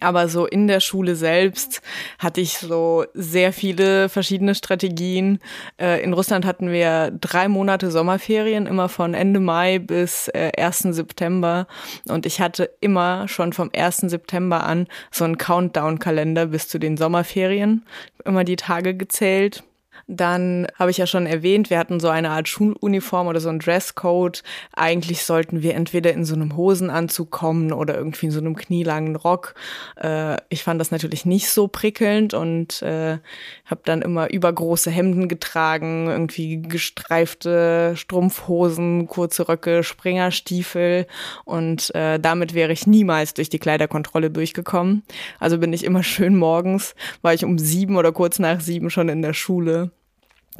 Aber so in der Schule selbst hatte ich so sehr viele verschiedene Strategien. Äh, in Russland hatten wir drei Monate Sommerferien, immer von Ende Mai bis 1. Äh, September. Und ich hatte immer schon vom 1. September an so einen Countdown-Kalender bis zu den Sommerferien. Immer die Tage gezählt. Dann habe ich ja schon erwähnt, wir hatten so eine Art Schuluniform oder so ein Dresscode. Eigentlich sollten wir entweder in so einem Hosenanzug kommen oder irgendwie in so einem knielangen Rock. Äh, ich fand das natürlich nicht so prickelnd und äh, habe dann immer übergroße Hemden getragen, irgendwie gestreifte Strumpfhosen, kurze Röcke, Springerstiefel und äh, damit wäre ich niemals durch die Kleiderkontrolle durchgekommen. Also bin ich immer schön morgens, war ich um sieben oder kurz nach sieben schon in der Schule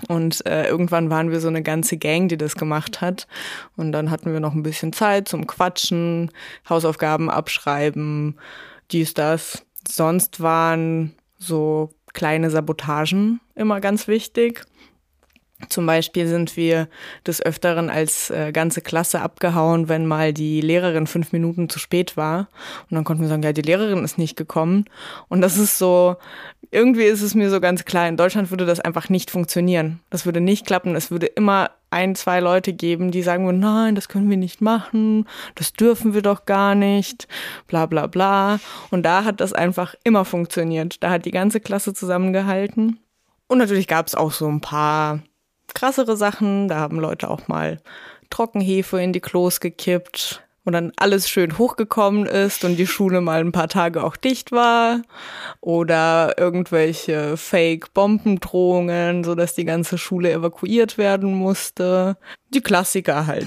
und äh, irgendwann waren wir so eine ganze Gang, die das gemacht hat. Und dann hatten wir noch ein bisschen Zeit zum Quatschen, Hausaufgaben abschreiben, dies, das. Sonst waren so kleine Sabotagen immer ganz wichtig. Zum Beispiel sind wir des Öfteren als äh, ganze Klasse abgehauen, wenn mal die Lehrerin fünf Minuten zu spät war. Und dann konnten wir sagen, ja, die Lehrerin ist nicht gekommen. Und das ist so, irgendwie ist es mir so ganz klar, in Deutschland würde das einfach nicht funktionieren. Das würde nicht klappen. Es würde immer ein, zwei Leute geben, die sagen nein, das können wir nicht machen, das dürfen wir doch gar nicht, bla bla bla. Und da hat das einfach immer funktioniert. Da hat die ganze Klasse zusammengehalten. Und natürlich gab es auch so ein paar krassere Sachen. Da haben Leute auch mal Trockenhefe in die Klos gekippt und dann alles schön hochgekommen ist und die Schule mal ein paar Tage auch dicht war. Oder irgendwelche Fake-Bombendrohungen, sodass die ganze Schule evakuiert werden musste. Die Klassiker halt.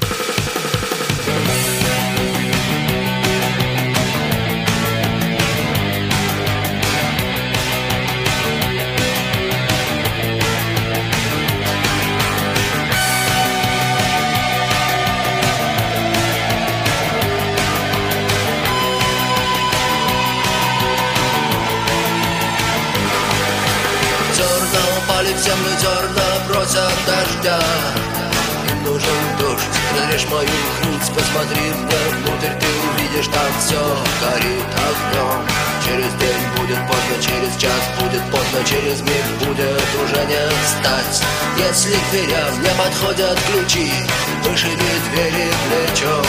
Зерна просят дождя. Им нужен дождь, разрежь мою грудь Посмотри мне внутрь, ты увидишь Там все горит огнем Через день будет поздно, через час будет поздно Через миг будет уже не встать. Если к дверям не подходят ключи Вышиби двери плечом.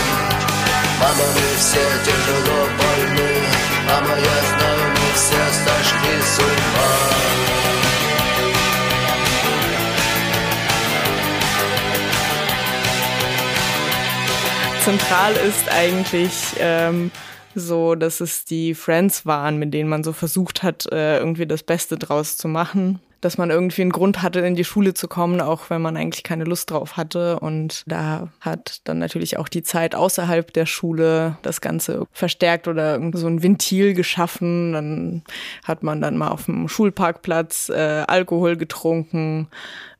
Мама, мы все тяжело больны Мама, я знаю, мы все сошли с ума
Zentral ist eigentlich ähm, so, dass es die Friends waren, mit denen man so versucht hat, äh, irgendwie das Beste draus zu machen. Dass man irgendwie einen Grund hatte, in die Schule zu kommen, auch wenn man eigentlich keine Lust drauf hatte. Und da hat dann natürlich auch die Zeit außerhalb der Schule das Ganze verstärkt oder so ein Ventil geschaffen. Dann hat man dann mal auf dem Schulparkplatz äh, Alkohol getrunken.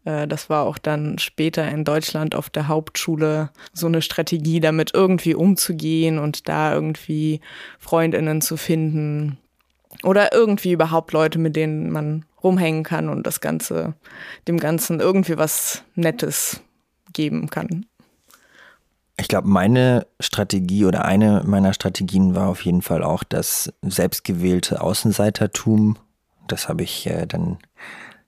Äh, Das war auch dann später in Deutschland auf der Hauptschule so eine Strategie, damit irgendwie umzugehen und da irgendwie Freundinnen zu finden. Oder irgendwie überhaupt Leute, mit denen man rumhängen kann und das Ganze, dem Ganzen irgendwie was Nettes geben kann.
Ich glaube, meine Strategie oder eine meiner Strategien war auf jeden Fall auch das selbstgewählte Außenseitertum. Das habe ich äh, dann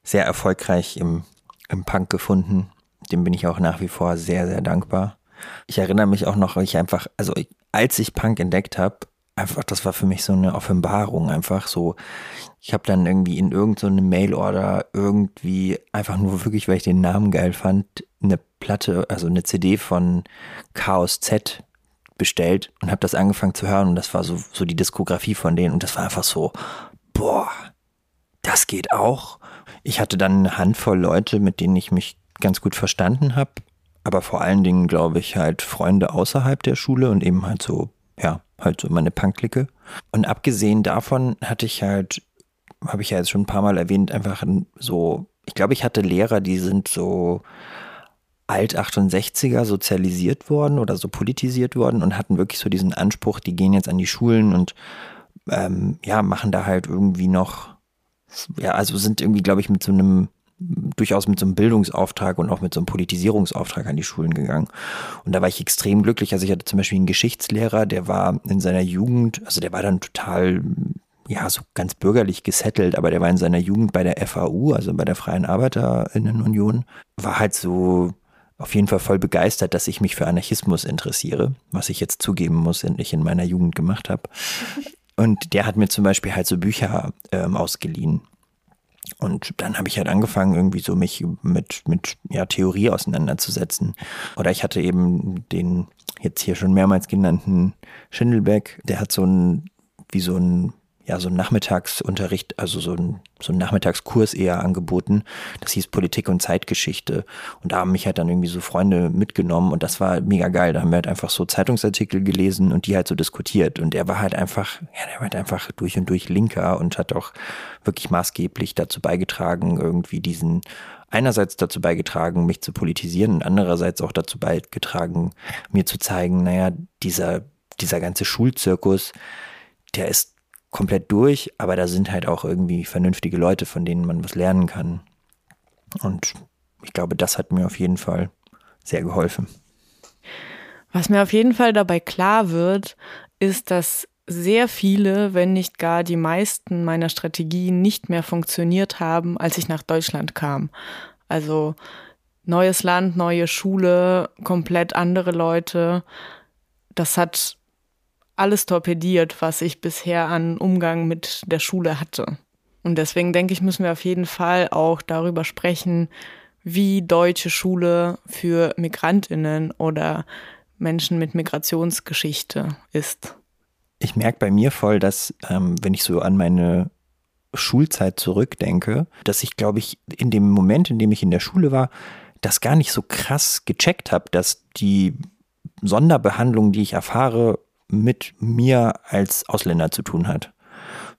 sehr erfolgreich im, im Punk gefunden. Dem bin ich auch nach wie vor sehr, sehr dankbar. Ich erinnere mich auch noch, ich einfach, also ich, als ich Punk entdeckt habe, einfach, das war für mich so eine Offenbarung, einfach so. Ich habe dann irgendwie in irgendeine so Mailorder irgendwie einfach nur wirklich, weil ich den Namen geil fand, eine Platte, also eine CD von Chaos Z bestellt und habe das angefangen zu hören und das war so, so die Diskografie von denen und das war einfach so, boah, das geht auch. Ich hatte dann eine Handvoll Leute, mit denen ich mich ganz gut verstanden habe, aber vor allen Dingen, glaube ich, halt Freunde außerhalb der Schule und eben halt so, ja, halt so meine Punklicke. Und abgesehen davon hatte ich halt, habe ich ja jetzt schon ein paar Mal erwähnt, einfach so, ich glaube, ich hatte Lehrer, die sind so Alt-68er sozialisiert worden oder so politisiert worden und hatten wirklich so diesen Anspruch, die gehen jetzt an die Schulen und ähm, ja, machen da halt irgendwie noch, ja, also sind irgendwie, glaube ich, mit so einem durchaus mit so einem Bildungsauftrag und auch mit so einem Politisierungsauftrag an die Schulen gegangen. Und da war ich extrem glücklich. Also ich hatte zum Beispiel einen Geschichtslehrer, der war in seiner Jugend, also der war dann total, ja, so ganz bürgerlich gesettelt, aber der war in seiner Jugend bei der FAU, also bei der Freien Arbeiterinnenunion, war halt so auf jeden Fall voll begeistert, dass ich mich für Anarchismus interessiere, was ich jetzt zugeben muss, ich in meiner Jugend gemacht habe. Und der hat mir zum Beispiel halt so Bücher ähm, ausgeliehen Und dann habe ich halt angefangen, irgendwie so mich mit, mit ja, Theorie auseinanderzusetzen. Oder ich hatte eben den jetzt hier schon mehrmals genannten Schindelbeck, der hat so ein, wie so ein ja, so ein Nachmittagsunterricht, also so ein, so ein Nachmittagskurs eher angeboten. Das hieß Politik und Zeitgeschichte. Und da haben mich halt dann irgendwie so Freunde mitgenommen und das war mega geil. Da haben wir halt einfach so Zeitungsartikel gelesen und die halt so diskutiert. Und er war halt einfach, ja, der war halt einfach durch und durch Linker und hat auch wirklich maßgeblich dazu beigetragen, irgendwie diesen einerseits dazu beigetragen, mich zu politisieren und andererseits auch dazu beigetragen, mir zu zeigen, naja, dieser, dieser ganze Schulzirkus, der ist komplett durch, aber da sind halt auch irgendwie vernünftige Leute, von denen man was lernen kann. Und ich glaube, das hat mir auf jeden Fall sehr geholfen.
Was mir auf jeden Fall dabei klar wird, ist, dass sehr viele, wenn nicht gar die meisten meiner Strategien nicht mehr funktioniert haben, als ich nach Deutschland kam. Also neues Land, neue Schule, komplett andere Leute. Das hat alles torpediert, was ich bisher an Umgang mit der Schule hatte. Und deswegen denke ich, müssen wir auf jeden Fall auch darüber sprechen, wie deutsche Schule für Migrantinnen oder Menschen mit Migrationsgeschichte ist.
Ich merke bei mir voll, dass ähm, wenn ich so an meine Schulzeit zurückdenke, dass ich, glaube ich, in dem Moment, in dem ich in der Schule war, das gar nicht so krass gecheckt habe, dass die Sonderbehandlung, die ich erfahre, mit mir als Ausländer zu tun hat,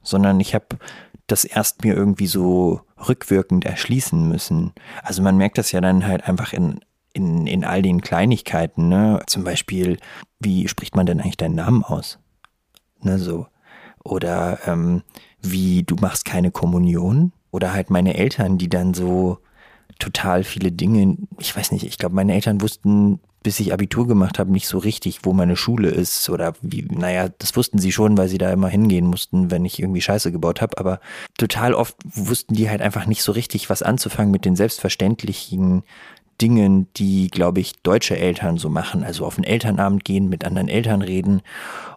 sondern ich habe das erst mir irgendwie so rückwirkend erschließen müssen. Also man merkt das ja dann halt einfach in, in, in all den Kleinigkeiten, ne? Zum Beispiel, wie spricht man denn eigentlich deinen Namen aus? Ne, so. Oder ähm, wie du machst keine Kommunion. Oder halt meine Eltern, die dann so total viele Dinge, ich weiß nicht, ich glaube, meine Eltern wussten bis ich Abitur gemacht habe, nicht so richtig, wo meine Schule ist oder wie, naja, das wussten sie schon, weil sie da immer hingehen mussten, wenn ich irgendwie Scheiße gebaut habe, aber total oft wussten die halt einfach nicht so richtig, was anzufangen mit den selbstverständlichen Dingen, die, glaube ich, deutsche Eltern so machen. Also auf den Elternabend gehen, mit anderen Eltern reden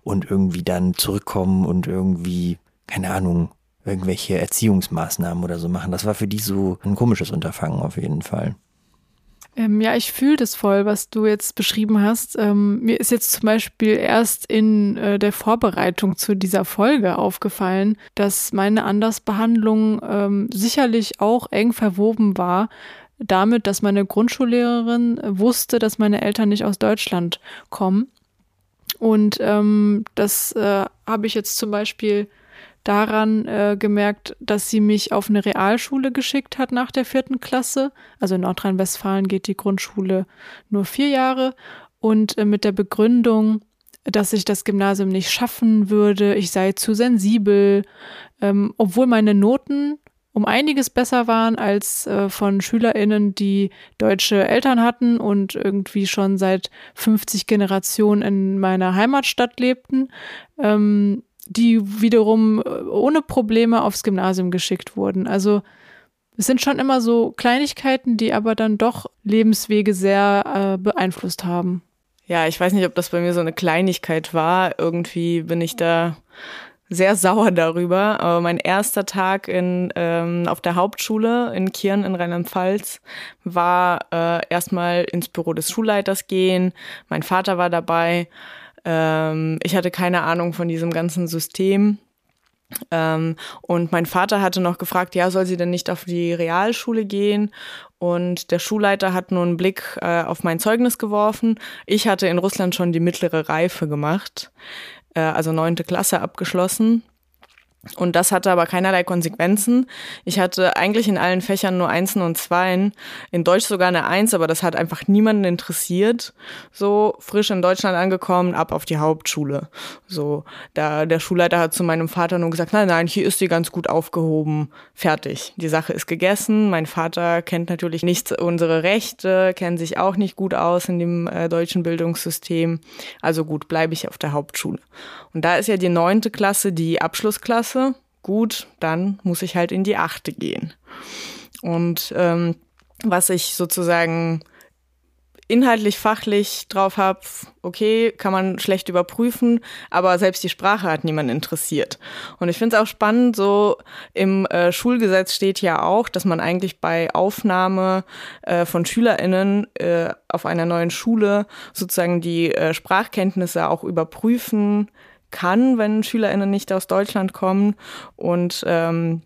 und irgendwie dann zurückkommen und irgendwie, keine Ahnung, irgendwelche Erziehungsmaßnahmen oder so machen. Das war für die so ein komisches Unterfangen auf jeden Fall.
Ähm, ja, ich fühle das voll, was du jetzt beschrieben hast. Ähm, mir ist jetzt zum Beispiel erst in äh, der Vorbereitung zu dieser Folge aufgefallen, dass meine Andersbehandlung ähm, sicherlich auch eng verwoben war damit, dass meine Grundschullehrerin wusste, dass meine Eltern nicht aus Deutschland kommen. Und ähm, das äh, habe ich jetzt zum Beispiel daran äh, gemerkt, dass sie mich auf eine Realschule geschickt hat nach der vierten Klasse. Also in Nordrhein-Westfalen geht die Grundschule nur vier Jahre und äh, mit der Begründung, dass ich das Gymnasium nicht schaffen würde, ich sei zu sensibel, ähm, obwohl meine Noten um einiges besser waren als äh, von SchülerInnen, die deutsche Eltern hatten und irgendwie schon seit 50 Generationen in meiner Heimatstadt lebten. Ähm, die wiederum äh, ohne Probleme aufs Gymnasium geschickt wurden. Also es sind schon immer so Kleinigkeiten, die aber dann doch Lebenswege sehr äh, beeinflusst haben.
Ja, ich weiß nicht, ob das bei mir so eine Kleinigkeit war. Irgendwie bin ich da sehr sauer darüber. Aber mein erster Tag in, ähm, auf der Hauptschule in Kirn in Rheinland-Pfalz war äh, erstmal ins Büro des Schulleiters gehen. Mein Vater war dabei. Ähm, ich hatte keine Ahnung von diesem ganzen System. Ähm, und mein Vater hatte noch gefragt, ja, soll sie denn nicht auf die Realschule gehen? Und der Schulleiter hat nur einen Blick äh, auf mein Zeugnis geworfen. Ich hatte in Russland schon die mittlere Reife gemacht, äh, also neunte Klasse abgeschlossen. Und das hatte aber keinerlei Konsequenzen. Ich hatte eigentlich in allen Fächern nur Einsen und Zweien. In Deutsch sogar eine Eins, aber das hat einfach niemanden interessiert. So frisch in Deutschland angekommen, ab auf die Hauptschule. So, da der Schulleiter hat zu meinem Vater nur gesagt, nein, nein, hier ist sie ganz gut aufgehoben. Fertig. Die Sache ist gegessen. Mein Vater kennt natürlich nicht unsere Rechte, kennt sich auch nicht gut aus in dem äh, deutschen Bildungssystem. Also gut, bleibe ich auf der Hauptschule. Und da ist ja die neunte Klasse die Abschlussklasse. Gut, dann muss ich halt in die achte gehen. Und ähm, was ich sozusagen inhaltlich, fachlich drauf habe, okay, kann man schlecht überprüfen, aber selbst die Sprache hat niemand interessiert. Und ich finde es auch spannend, so im äh, Schulgesetz steht ja auch, dass man eigentlich bei Aufnahme äh, von SchülerInnen äh, auf einer neuen Schule sozusagen die äh, Sprachkenntnisse auch überprüfen kann, wenn SchülerInnen nicht aus Deutschland kommen und ähm,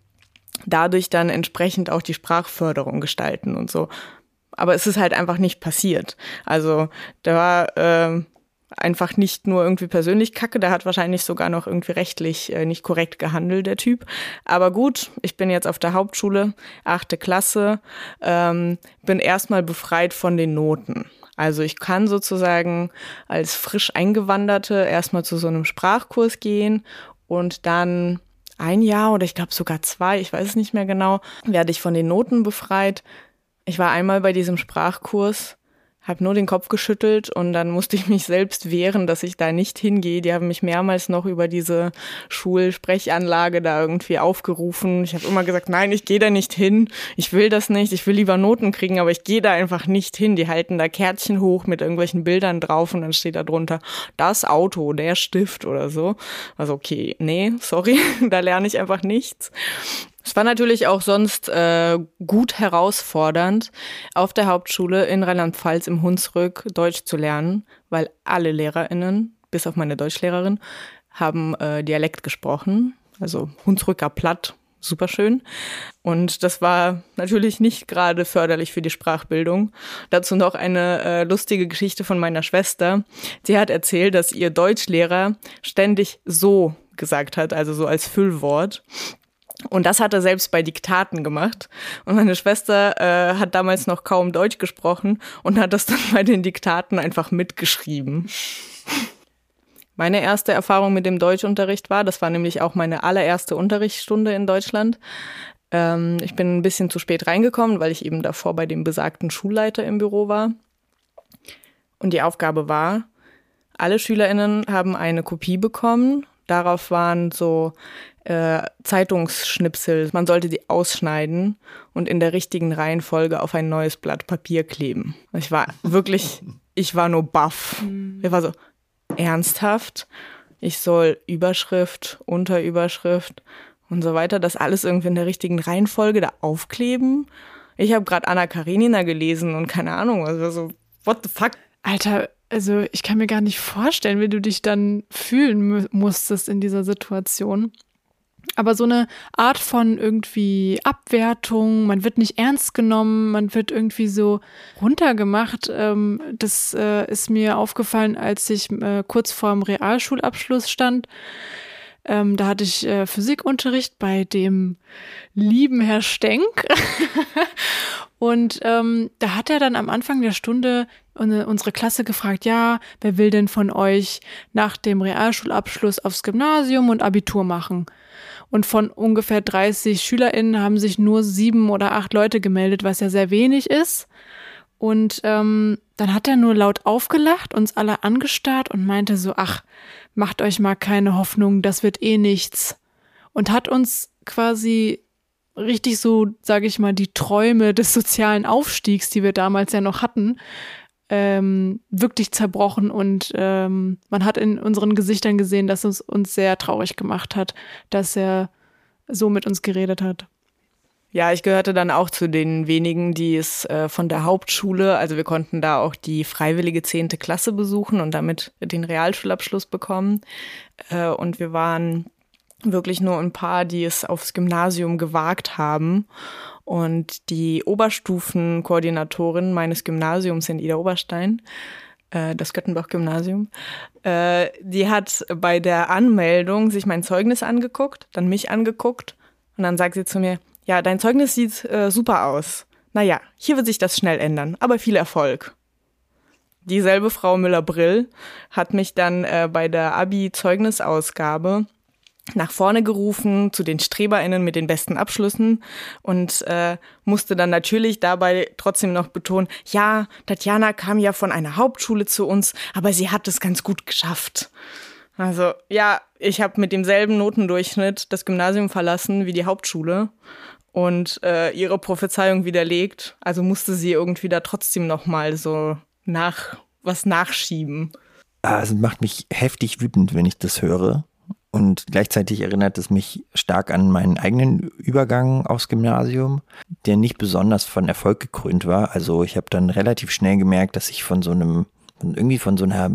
dadurch dann entsprechend auch die Sprachförderung gestalten und so. Aber es ist halt einfach nicht passiert. Also da war äh, einfach nicht nur irgendwie persönlich kacke, der hat wahrscheinlich sogar noch irgendwie rechtlich äh, nicht korrekt gehandelt, der Typ. Aber gut, ich bin jetzt auf der Hauptschule, achte Klasse, ähm, bin erstmal befreit von den Noten. Also ich kann sozusagen als frisch eingewanderte erstmal zu so einem Sprachkurs gehen und dann ein Jahr oder ich glaube sogar zwei, ich weiß es nicht mehr genau, werde ich von den Noten befreit. Ich war einmal bei diesem Sprachkurs, habe nur den Kopf geschüttelt und dann musste ich mich selbst wehren, dass ich da nicht hingehe. Die haben mich mehrmals noch über diese Schulsprechanlage da irgendwie aufgerufen. Ich habe immer gesagt, nein, ich gehe da nicht hin. Ich will das nicht. Ich will lieber Noten kriegen, aber ich gehe da einfach nicht hin. Die halten da Kärtchen hoch mit irgendwelchen Bildern drauf und dann steht da drunter das Auto, der Stift oder so. Also okay, nee, sorry, da lerne ich einfach nichts. Es war natürlich auch sonst äh, gut herausfordernd, auf der Hauptschule in Rheinland-Pfalz im Hunsrück Deutsch zu lernen, weil alle LehrerInnen, bis auf meine Deutschlehrerin, haben äh, Dialekt gesprochen, also Hunsrücker Platt, super schön. Und das war natürlich nicht gerade förderlich für die Sprachbildung. Dazu noch eine äh, lustige Geschichte von meiner Schwester. Sie hat erzählt, dass ihr Deutschlehrer ständig so gesagt hat, also so als Füllwort. Und das hat er selbst bei Diktaten gemacht. Und meine Schwester äh, hat damals noch kaum Deutsch gesprochen und hat das dann bei den Diktaten einfach mitgeschrieben. Meine erste Erfahrung mit dem Deutschunterricht war, das war nämlich auch meine allererste Unterrichtsstunde in Deutschland. Ähm, ich bin ein bisschen zu spät reingekommen, weil ich eben davor bei dem besagten Schulleiter im Büro war. Und die Aufgabe war, alle SchülerInnen haben eine Kopie bekommen. Darauf waren so äh, Zeitungsschnipsel. Man sollte die ausschneiden und in der richtigen Reihenfolge auf ein neues Blatt Papier kleben. Ich war wirklich, ich war nur baff. Ich war so, ernsthaft? Ich soll Überschrift, Unterüberschrift und so weiter, das alles irgendwie in der richtigen Reihenfolge da aufkleben? Ich habe gerade Anna Karenina gelesen und keine Ahnung, also so, what the fuck?
Alter, also ich kann mir gar nicht vorstellen, wie du dich dann fühlen musstest in dieser Situation. Aber so eine Art von irgendwie Abwertung, man wird nicht ernst genommen, man wird irgendwie so runtergemacht. Ähm, das äh, ist mir aufgefallen, als ich äh, kurz vorm Realschulabschluss stand. Ähm, da hatte ich äh, Physikunterricht bei dem lieben Herr Stenk. Und ähm, da hat er dann am Anfang der Stunde unsere Klasse gefragt, ja, wer will denn von euch nach dem Realschulabschluss aufs Gymnasium und Abitur machen? Und von ungefähr 30 SchülerInnen haben sich nur sieben oder acht Leute gemeldet, was ja sehr wenig ist. Und ähm, dann hat er nur laut aufgelacht, uns alle angestarrt und meinte so, ach, macht euch mal keine Hoffnung, das wird eh nichts. Und hat uns quasi richtig so, sage ich mal, die Träume des sozialen Aufstiegs, die wir damals ja noch hatten, ähm, wirklich zerbrochen und ähm, man hat in unseren Gesichtern gesehen, dass es uns sehr traurig gemacht hat, dass er so mit uns geredet hat.
Ja, ich gehörte dann auch zu den wenigen, die es äh, von der Hauptschule, also wir konnten da auch die freiwillige zehnte Klasse besuchen und damit den Realschulabschluss bekommen. Äh, und wir waren wirklich nur ein paar, die es aufs Gymnasium gewagt haben. Und die Oberstufenkoordinatorin meines Gymnasiums in Ida Oberstein, äh, das Göttenbach-Gymnasium, äh, die hat bei der Anmeldung sich mein Zeugnis angeguckt, dann mich angeguckt und dann sagt sie zu mir, ja, dein Zeugnis sieht äh, super aus. Naja, hier wird sich das schnell ändern, aber viel Erfolg. Dieselbe Frau Müller-Brill hat mich dann äh, bei der Abi-Zeugnisausgabe nach vorne gerufen zu den StreberInnen mit den besten Abschlüssen und äh, musste dann natürlich dabei trotzdem noch betonen, ja, Tatjana kam ja von einer Hauptschule zu uns, aber sie hat es ganz gut geschafft. Also ja, ich habe mit demselben Notendurchschnitt das Gymnasium verlassen wie die Hauptschule und äh, ihre Prophezeiung widerlegt. Also musste sie irgendwie da trotzdem noch mal so nach, was nachschieben.
Ah, Es macht mich heftig wütend, wenn ich das höre. Und gleichzeitig erinnert es mich stark an meinen eigenen Übergang aufs Gymnasium, der nicht besonders von Erfolg gekrönt war. Also ich habe dann relativ schnell gemerkt, dass ich von so einem, irgendwie von so einer,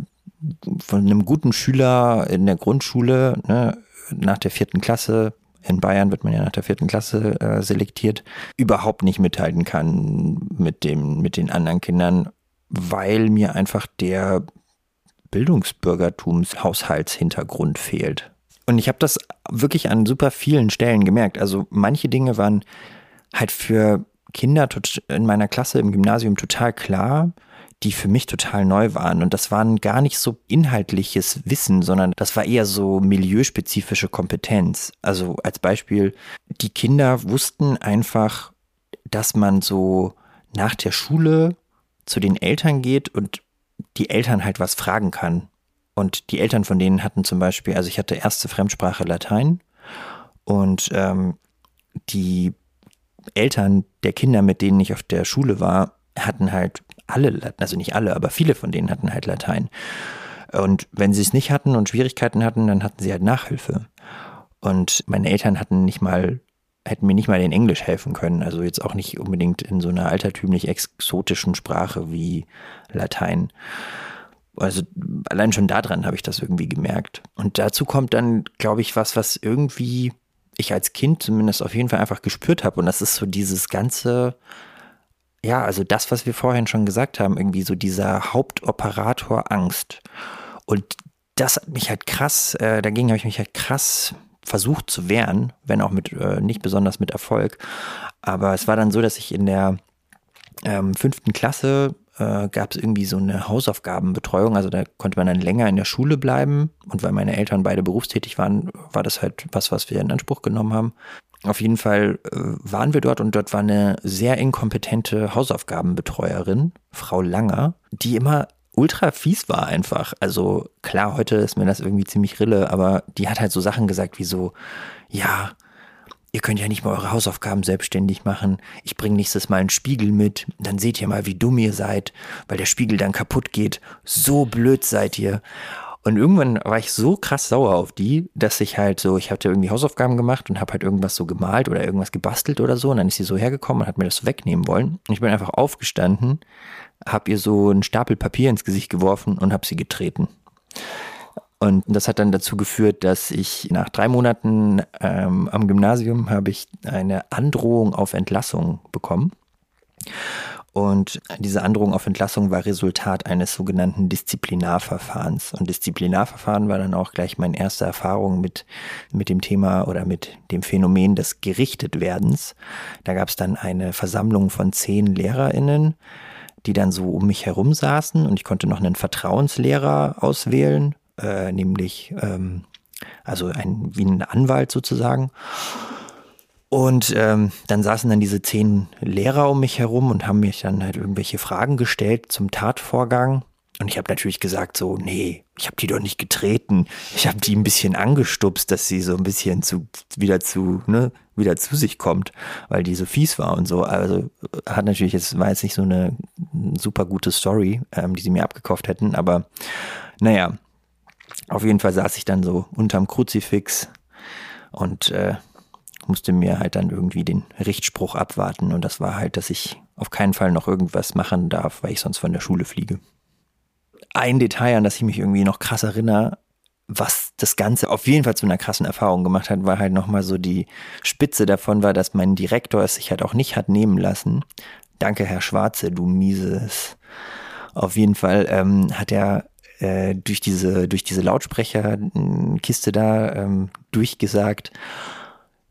von einem guten Schüler in der Grundschule, ne, nach der vierten Klasse, in Bayern wird man ja nach der vierten Klasse äh, selektiert, überhaupt nicht mithalten kann mit dem, mit den anderen Kindern, weil mir einfach der Bildungsbürgertumshaushaltshintergrund fehlt. Und ich habe das wirklich an super vielen Stellen gemerkt. Also manche Dinge waren halt für Kinder in meiner Klasse im Gymnasium total klar, die für mich total neu waren. Und das waren gar nicht so inhaltliches Wissen, sondern das war eher so milieuspezifische Kompetenz. Also als Beispiel, die Kinder wussten einfach, dass man so nach der Schule zu den Eltern geht und die Eltern halt was fragen kann. Und die Eltern von denen hatten zum Beispiel, also ich hatte erste Fremdsprache Latein und ähm, die Eltern der Kinder, mit denen ich auf der Schule war, hatten halt alle, also nicht alle, aber viele von denen hatten halt Latein. Und wenn sie es nicht hatten und Schwierigkeiten hatten, dann hatten sie halt Nachhilfe. Und meine Eltern hatten nicht mal, hätten mir nicht mal in Englisch helfen können. Also jetzt auch nicht unbedingt in so einer altertümlich exotischen Sprache wie Latein. Also allein schon daran habe ich das irgendwie gemerkt. Und dazu kommt dann, glaube ich, was, was irgendwie ich als Kind zumindest auf jeden Fall einfach gespürt habe. Und das ist so dieses ganze, ja, also das, was wir vorhin schon gesagt haben, irgendwie so dieser Hauptoperator Angst. Und das hat mich halt krass, äh, dagegen habe ich mich halt krass versucht zu wehren, wenn auch mit äh, nicht besonders mit Erfolg. Aber es war dann so, dass ich in der ähm, fünften Klasse äh, gab es irgendwie so eine Hausaufgabenbetreuung. Also da konnte man dann länger in der Schule bleiben. Und weil meine Eltern beide berufstätig waren, war das halt was, was wir in Anspruch genommen haben. Auf jeden Fall äh, waren wir dort und dort war eine sehr inkompetente Hausaufgabenbetreuerin, Frau Langer, die immer ultra fies war einfach. Also klar, heute ist mir das irgendwie ziemlich rille, aber die hat halt so Sachen gesagt wie so, ja, ihr könnt ja nicht mal eure Hausaufgaben selbstständig machen. Ich bringe nächstes Mal einen Spiegel mit, dann seht ihr mal, wie dumm ihr seid, weil der Spiegel dann kaputt geht. So blöd seid ihr. Und irgendwann war ich so krass sauer auf die, dass ich halt so, ich hatte irgendwie Hausaufgaben gemacht und habe halt irgendwas so gemalt oder irgendwas gebastelt oder so. Und dann ist sie so hergekommen und hat mir das wegnehmen wollen. Und ich bin einfach aufgestanden, habe ihr so einen Stapel Papier ins Gesicht geworfen und habe sie getreten. Und das hat dann dazu geführt, dass ich nach drei Monaten ähm, am Gymnasium habe ich eine Androhung auf Entlassung bekommen. Und diese Androhung auf Entlassung war Resultat eines sogenannten Disziplinarverfahrens. Und Disziplinarverfahren war dann auch gleich meine erste Erfahrung mit, mit dem Thema oder mit dem Phänomen des Gerichtetwerdens. Da gab es dann eine Versammlung von zehn LehrerInnen, die dann so um mich herum saßen und ich konnte noch einen Vertrauenslehrer auswählen, äh, nämlich ähm, also ein, wie ein Anwalt sozusagen. Und ähm, dann saßen dann diese zehn Lehrer um mich herum und haben mich dann halt irgendwelche Fragen gestellt zum Tatvorgang. Und ich habe natürlich gesagt so, nee, ich habe die doch nicht getreten. Ich habe die ein bisschen angestupst, dass sie so ein bisschen zu wieder zu ne wieder zu sich kommt, weil die so fies war und so. Also hat natürlich jetzt war jetzt nicht so eine super gute Story, ähm, die sie mir abgekauft hätten, aber naja, auf jeden Fall saß ich dann so unterm Kruzifix und äh, musste mir halt dann irgendwie den Richtspruch abwarten. Und das war halt, dass ich auf keinen Fall noch irgendwas machen darf, weil ich sonst von der Schule fliege. Ein Detail, an das ich mich irgendwie noch krass erinnere, was das Ganze auf jeden Fall zu einer krassen Erfahrung gemacht hat, war halt nochmal so die Spitze davon war, dass mein Direktor es sich halt auch nicht hat nehmen lassen. Danke, Herr Schwarze, du mieses. Auf jeden Fall ähm, hat er äh, durch diese, durch diese Lautsprecherkiste da ähm, durchgesagt,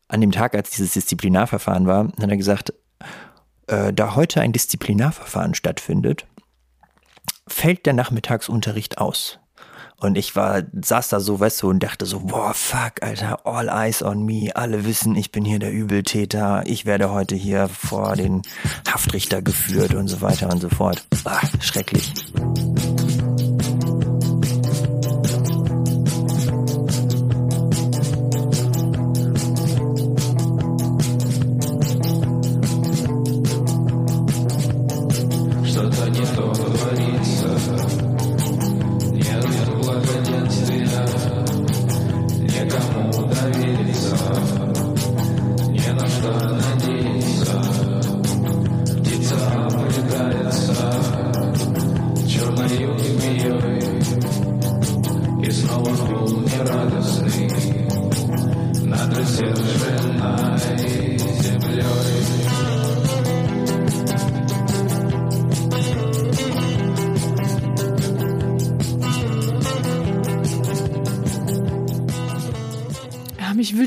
an dem Tag, als dieses Disziplinarverfahren war, hat er gesagt, äh, da heute ein Disziplinarverfahren stattfindet, fällt der Nachmittagsunterricht aus. Und ich war, saß da so, weißt du, und dachte so, boah, fuck, Alter, all eyes on me. Alle wissen, ich bin hier der Übeltäter. Ich werde heute hier vor den Haftrichter geführt und so weiter und so fort. Ah, schrecklich.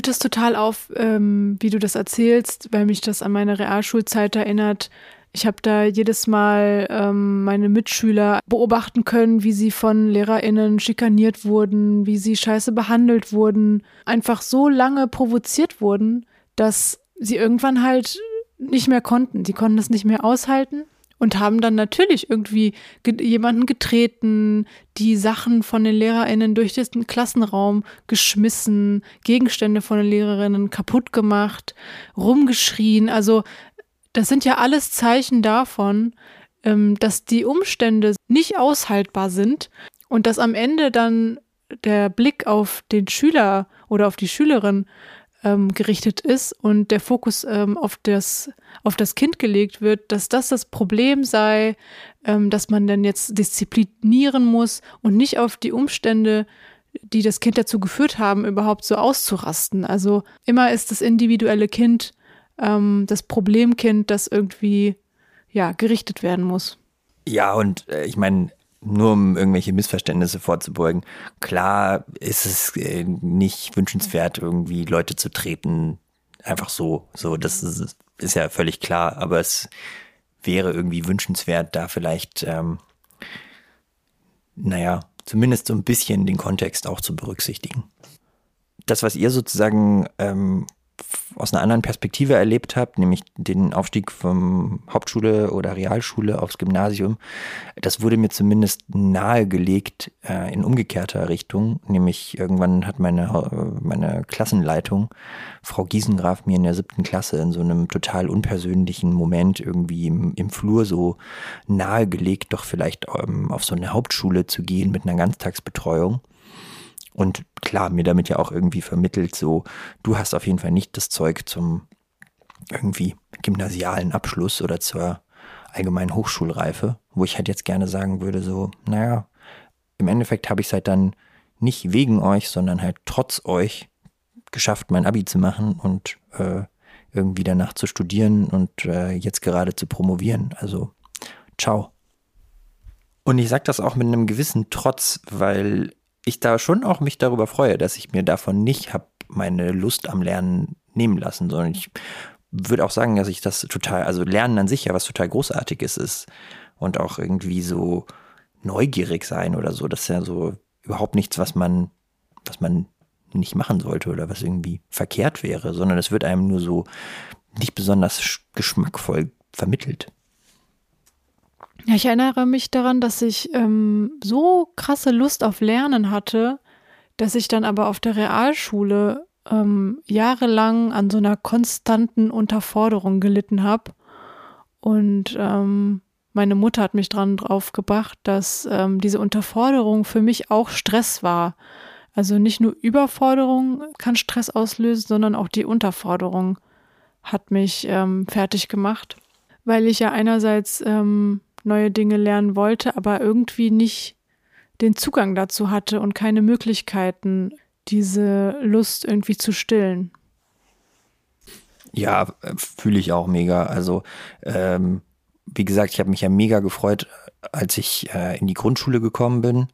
Wühlt das total auf, ähm, wie du das erzählst, weil mich das an meine Realschulzeit erinnert. Ich habe da jedes Mal ähm, meine Mitschüler beobachten können, wie sie von LehrerInnen schikaniert wurden, wie sie scheiße behandelt wurden, einfach so lange provoziert wurden, dass sie irgendwann halt nicht mehr konnten. Sie konnten es nicht mehr aushalten und haben dann natürlich irgendwie ge jemanden getreten, die Sachen von den LehrerInnen durch den Klassenraum geschmissen, Gegenstände von den Lehrerinnen kaputt gemacht, rumgeschrien. Also das sind ja alles Zeichen davon, ähm, dass die Umstände nicht aushaltbar sind und dass am Ende dann der Blick auf den Schüler oder auf die Schülerin ähm, gerichtet ist und der Fokus ähm, auf, das, auf das Kind gelegt wird, dass das das Problem sei, ähm, dass man dann jetzt disziplinieren muss und nicht auf die Umstände, die das Kind dazu geführt haben, überhaupt so auszurasten. Also immer ist das individuelle Kind ähm, das Problemkind, das irgendwie ja gerichtet werden muss.
Ja, und äh, ich meine, nur um irgendwelche Missverständnisse vorzubeugen, klar ist es äh, nicht wünschenswert, irgendwie Leute zu treten, einfach so. So, das ist, ist ja völlig klar, aber es wäre irgendwie wünschenswert, da vielleicht, ähm, naja, zumindest so ein bisschen den Kontext auch zu berücksichtigen. Das, was ihr sozusagen ähm, aus einer anderen Perspektive erlebt habe, nämlich den Aufstieg vom Hauptschule oder Realschule aufs Gymnasium, das wurde mir zumindest nahegelegt äh, in umgekehrter Richtung. Nämlich irgendwann hat meine, meine Klassenleitung, Frau Giesengraf, mir in der siebten Klasse in so einem total unpersönlichen Moment irgendwie im, im Flur so nahegelegt, doch vielleicht ähm, auf so eine Hauptschule zu gehen mit einer Ganztagsbetreuung. Und klar, mir damit ja auch irgendwie vermittelt, so, du hast auf jeden Fall nicht das Zeug zum irgendwie gymnasialen Abschluss oder zur allgemeinen Hochschulreife, wo ich halt jetzt gerne sagen würde, so, naja, im Endeffekt habe ich es halt dann nicht wegen euch, sondern halt trotz euch geschafft, mein Abi zu machen und äh, irgendwie danach zu studieren und äh, jetzt gerade zu promovieren. Also, ciao. Und ich sage das auch mit einem gewissen Trotz, weil ich da schon auch mich darüber freue, dass ich mir davon nicht habe meine Lust am Lernen nehmen lassen, sondern ich würde auch sagen, dass ich das total, also Lernen an sich ja was total Großartiges ist und auch irgendwie so neugierig sein oder so, das ist ja so überhaupt nichts, was man, was man nicht machen sollte oder was irgendwie verkehrt wäre, sondern es wird einem nur so nicht besonders geschmackvoll vermittelt.
Ja, ich erinnere mich daran, dass ich ähm, so krasse Lust auf Lernen hatte, dass ich dann aber auf der Realschule ähm, jahrelang an so einer konstanten Unterforderung gelitten habe. Und ähm, meine Mutter hat mich dran drauf gebracht, dass ähm, diese Unterforderung für mich auch Stress war. Also nicht nur Überforderung kann Stress auslösen, sondern auch die Unterforderung hat mich ähm, fertig gemacht, weil ich ja einerseits ähm, neue Dinge lernen wollte, aber irgendwie nicht den Zugang dazu hatte und keine Möglichkeiten, diese Lust irgendwie zu stillen.
Ja, fühle ich auch mega. Also, ähm, wie gesagt, ich habe mich ja mega gefreut, als ich äh, in die Grundschule gekommen bin.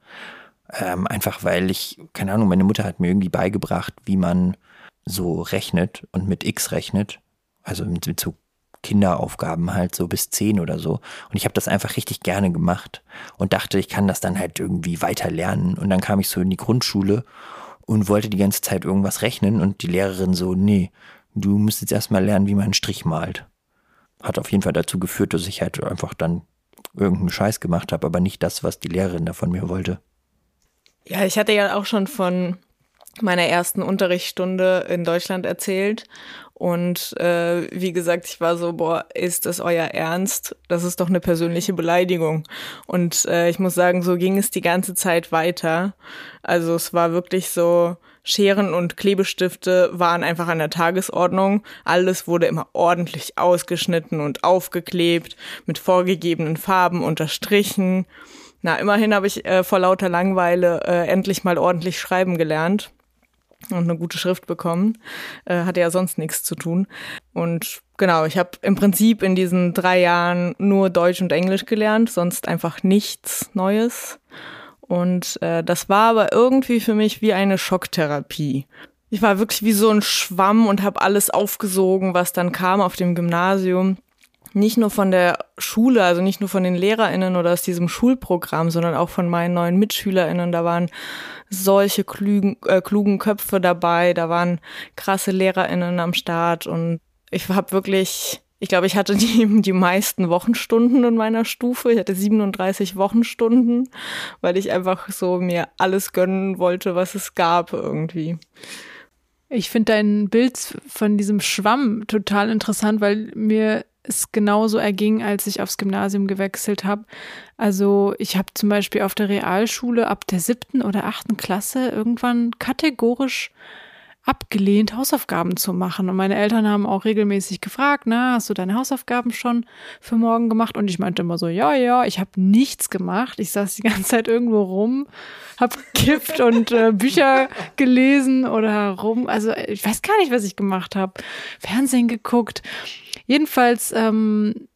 Ähm, einfach weil ich, keine Ahnung, meine Mutter hat mir irgendwie beigebracht, wie man so rechnet und mit X rechnet. Also mit, mit so Kinderaufgaben halt so bis zehn oder so. Und ich habe das einfach richtig gerne gemacht und dachte, ich kann das dann halt irgendwie weiter lernen. Und dann kam ich so in die Grundschule und wollte die ganze Zeit irgendwas rechnen und die Lehrerin so, nee, du musst jetzt erstmal lernen, wie man einen Strich malt. Hat auf jeden Fall dazu geführt, dass ich halt einfach dann irgendeinen Scheiß gemacht habe, aber nicht das, was die Lehrerin da von mir wollte.
Ja, ich hatte ja auch schon von meiner ersten Unterrichtsstunde in Deutschland erzählt. Und äh, wie gesagt, ich war so, boah, ist das euer Ernst? Das ist doch eine persönliche Beleidigung. Und äh, ich muss sagen, so ging es die ganze Zeit weiter. Also es war wirklich so, Scheren und Klebestifte waren einfach an der Tagesordnung. Alles wurde immer ordentlich ausgeschnitten und aufgeklebt, mit vorgegebenen Farben unterstrichen. Na, immerhin habe ich äh, vor lauter Langweile äh, endlich mal ordentlich schreiben gelernt und eine gute Schrift bekommen. Äh, hatte ja sonst nichts zu tun. Und genau, ich habe im Prinzip in diesen drei Jahren nur Deutsch und Englisch gelernt, sonst einfach nichts Neues. Und äh, das war aber irgendwie für mich wie eine Schocktherapie. ich war wirklich wie so ein Schwamm und habe alles aufgesogen, was dann kam auf dem Gymnasium. Nicht nur von der Schule, also nicht nur von den LehrerInnen oder aus diesem Schulprogramm, sondern auch von meinen neuen MitschülerInnen. Da waren solche klugen, äh, klugen Köpfe dabei, da waren krasse LehrerInnen am Start und ich habe wirklich ich glaube, ich hatte die, die meisten Wochenstunden in meiner Stufe. Ich hatte 37 Wochenstunden, weil ich einfach so mir alles gönnen wollte, was es gab irgendwie.
Ich finde dein Bild von diesem Schwamm total interessant, weil mir es genauso erging, als ich aufs Gymnasium gewechselt habe. Also ich habe zum Beispiel auf der Realschule ab der siebten oder achten Klasse irgendwann kategorisch abgelehnt, Hausaufgaben zu machen. Und meine Eltern haben auch regelmäßig gefragt, na, hast du deine Hausaufgaben schon für morgen gemacht? Und ich meinte immer so, ja, ja, ich habe nichts gemacht. Ich saß die ganze Zeit irgendwo rum, habe gekifft und äh, Bücher gelesen oder rum. Also ich weiß gar nicht, was ich gemacht habe. Fernsehen geguckt. Jedenfalls ähm,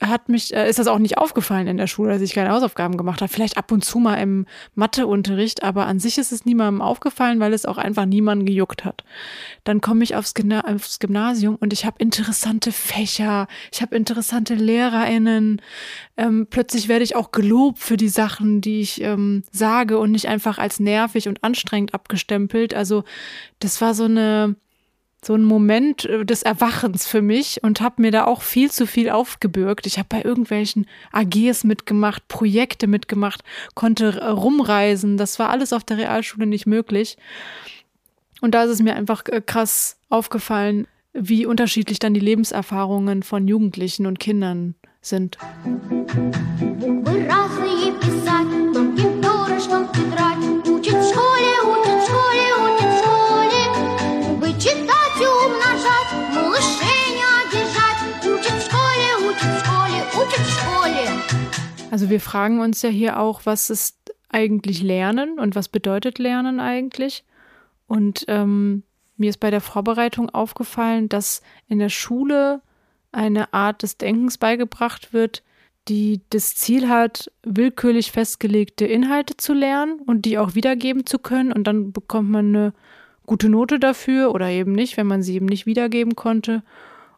hat mich, äh, ist das auch nicht aufgefallen in der Schule, dass ich keine Hausaufgaben gemacht habe. Vielleicht ab und zu mal im Matheunterricht, aber an sich ist es niemandem aufgefallen, weil es auch einfach niemanden gejuckt hat. Dann komme ich aufs, Gymna aufs Gymnasium und ich habe interessante Fächer, ich habe interessante LehrerInnen. Ähm, plötzlich werde ich auch gelobt für die Sachen, die ich ähm, sage und nicht einfach als nervig und anstrengend abgestempelt. Also das war so eine so ein Moment äh, des Erwachens für mich und habe mir da auch viel zu viel aufgebürgt. Ich habe bei irgendwelchen AGs mitgemacht, Projekte mitgemacht, konnte äh, rumreisen. Das war alles auf der Realschule nicht möglich. Und da ist es mir einfach äh, krass aufgefallen, wie unterschiedlich dann die Lebenserfahrungen von Jugendlichen und Kindern sind. Also wir fragen uns ja hier auch, was ist eigentlich Lernen und was bedeutet Lernen eigentlich? Und ähm, mir ist bei der Vorbereitung aufgefallen, dass in der Schule eine Art des Denkens beigebracht wird, die das Ziel hat, willkürlich festgelegte Inhalte zu lernen und die auch wiedergeben zu können. Und dann bekommt man eine gute Note dafür oder eben nicht, wenn man sie eben nicht wiedergeben konnte.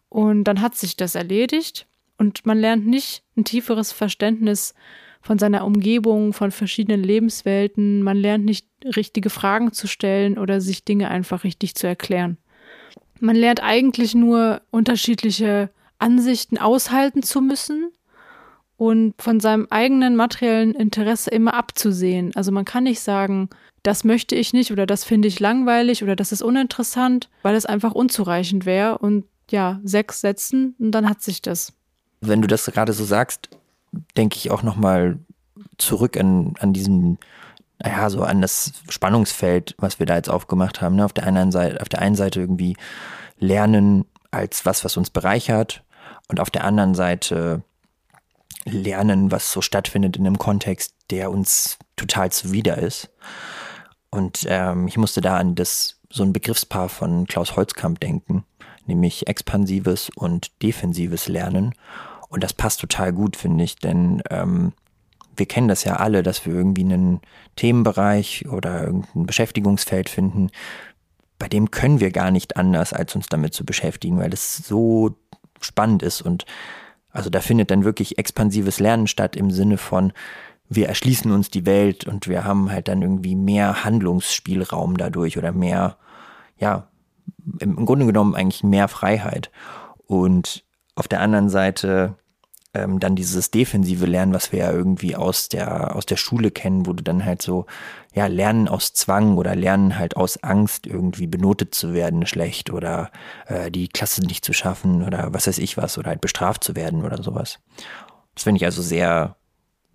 Und dann hat sich das erledigt. Und man lernt nicht ein tieferes Verständnis von seiner Umgebung, von verschiedenen Lebenswelten. Man lernt nicht richtige Fragen zu stellen oder sich Dinge einfach richtig zu erklären. Man lernt eigentlich nur unterschiedliche Ansichten aushalten zu müssen und von seinem eigenen materiellen Interesse immer abzusehen. Also man kann nicht sagen, das möchte ich nicht oder das finde ich langweilig oder das ist uninteressant, weil es einfach unzureichend wäre. Und ja, sechs Sätzen und dann hat sich das
wenn du das gerade so sagst, denke ich auch nochmal zurück an, an diesen, naja, so an das Spannungsfeld, was wir da jetzt aufgemacht haben. Ne? Auf der einen Seite, auf der einen Seite irgendwie lernen als was, was uns bereichert und auf der anderen Seite lernen, was so stattfindet in einem Kontext, der uns total zuwider ist. Und ähm, ich musste da an das so ein Begriffspaar von Klaus Holzkamp denken, nämlich expansives und defensives Lernen. Und das passt total gut, finde ich, denn ähm, wir kennen das ja alle, dass wir irgendwie einen Themenbereich oder irgendein Beschäftigungsfeld finden, bei dem können wir gar nicht anders, als uns damit zu beschäftigen, weil es so spannend ist. Und also da findet dann wirklich expansives Lernen statt im Sinne von, wir erschließen uns die Welt und wir haben halt dann irgendwie mehr Handlungsspielraum dadurch oder mehr, ja, im Grunde genommen eigentlich mehr Freiheit. Und auf der anderen Seite ähm, dann dieses defensive Lernen, was wir ja irgendwie aus der, aus der Schule kennen, wo du dann halt so, ja, Lernen aus Zwang oder Lernen halt aus Angst irgendwie benotet zu werden, schlecht oder äh, die Klasse nicht zu schaffen oder was weiß ich was oder halt bestraft zu werden oder sowas. Das finde ich also sehr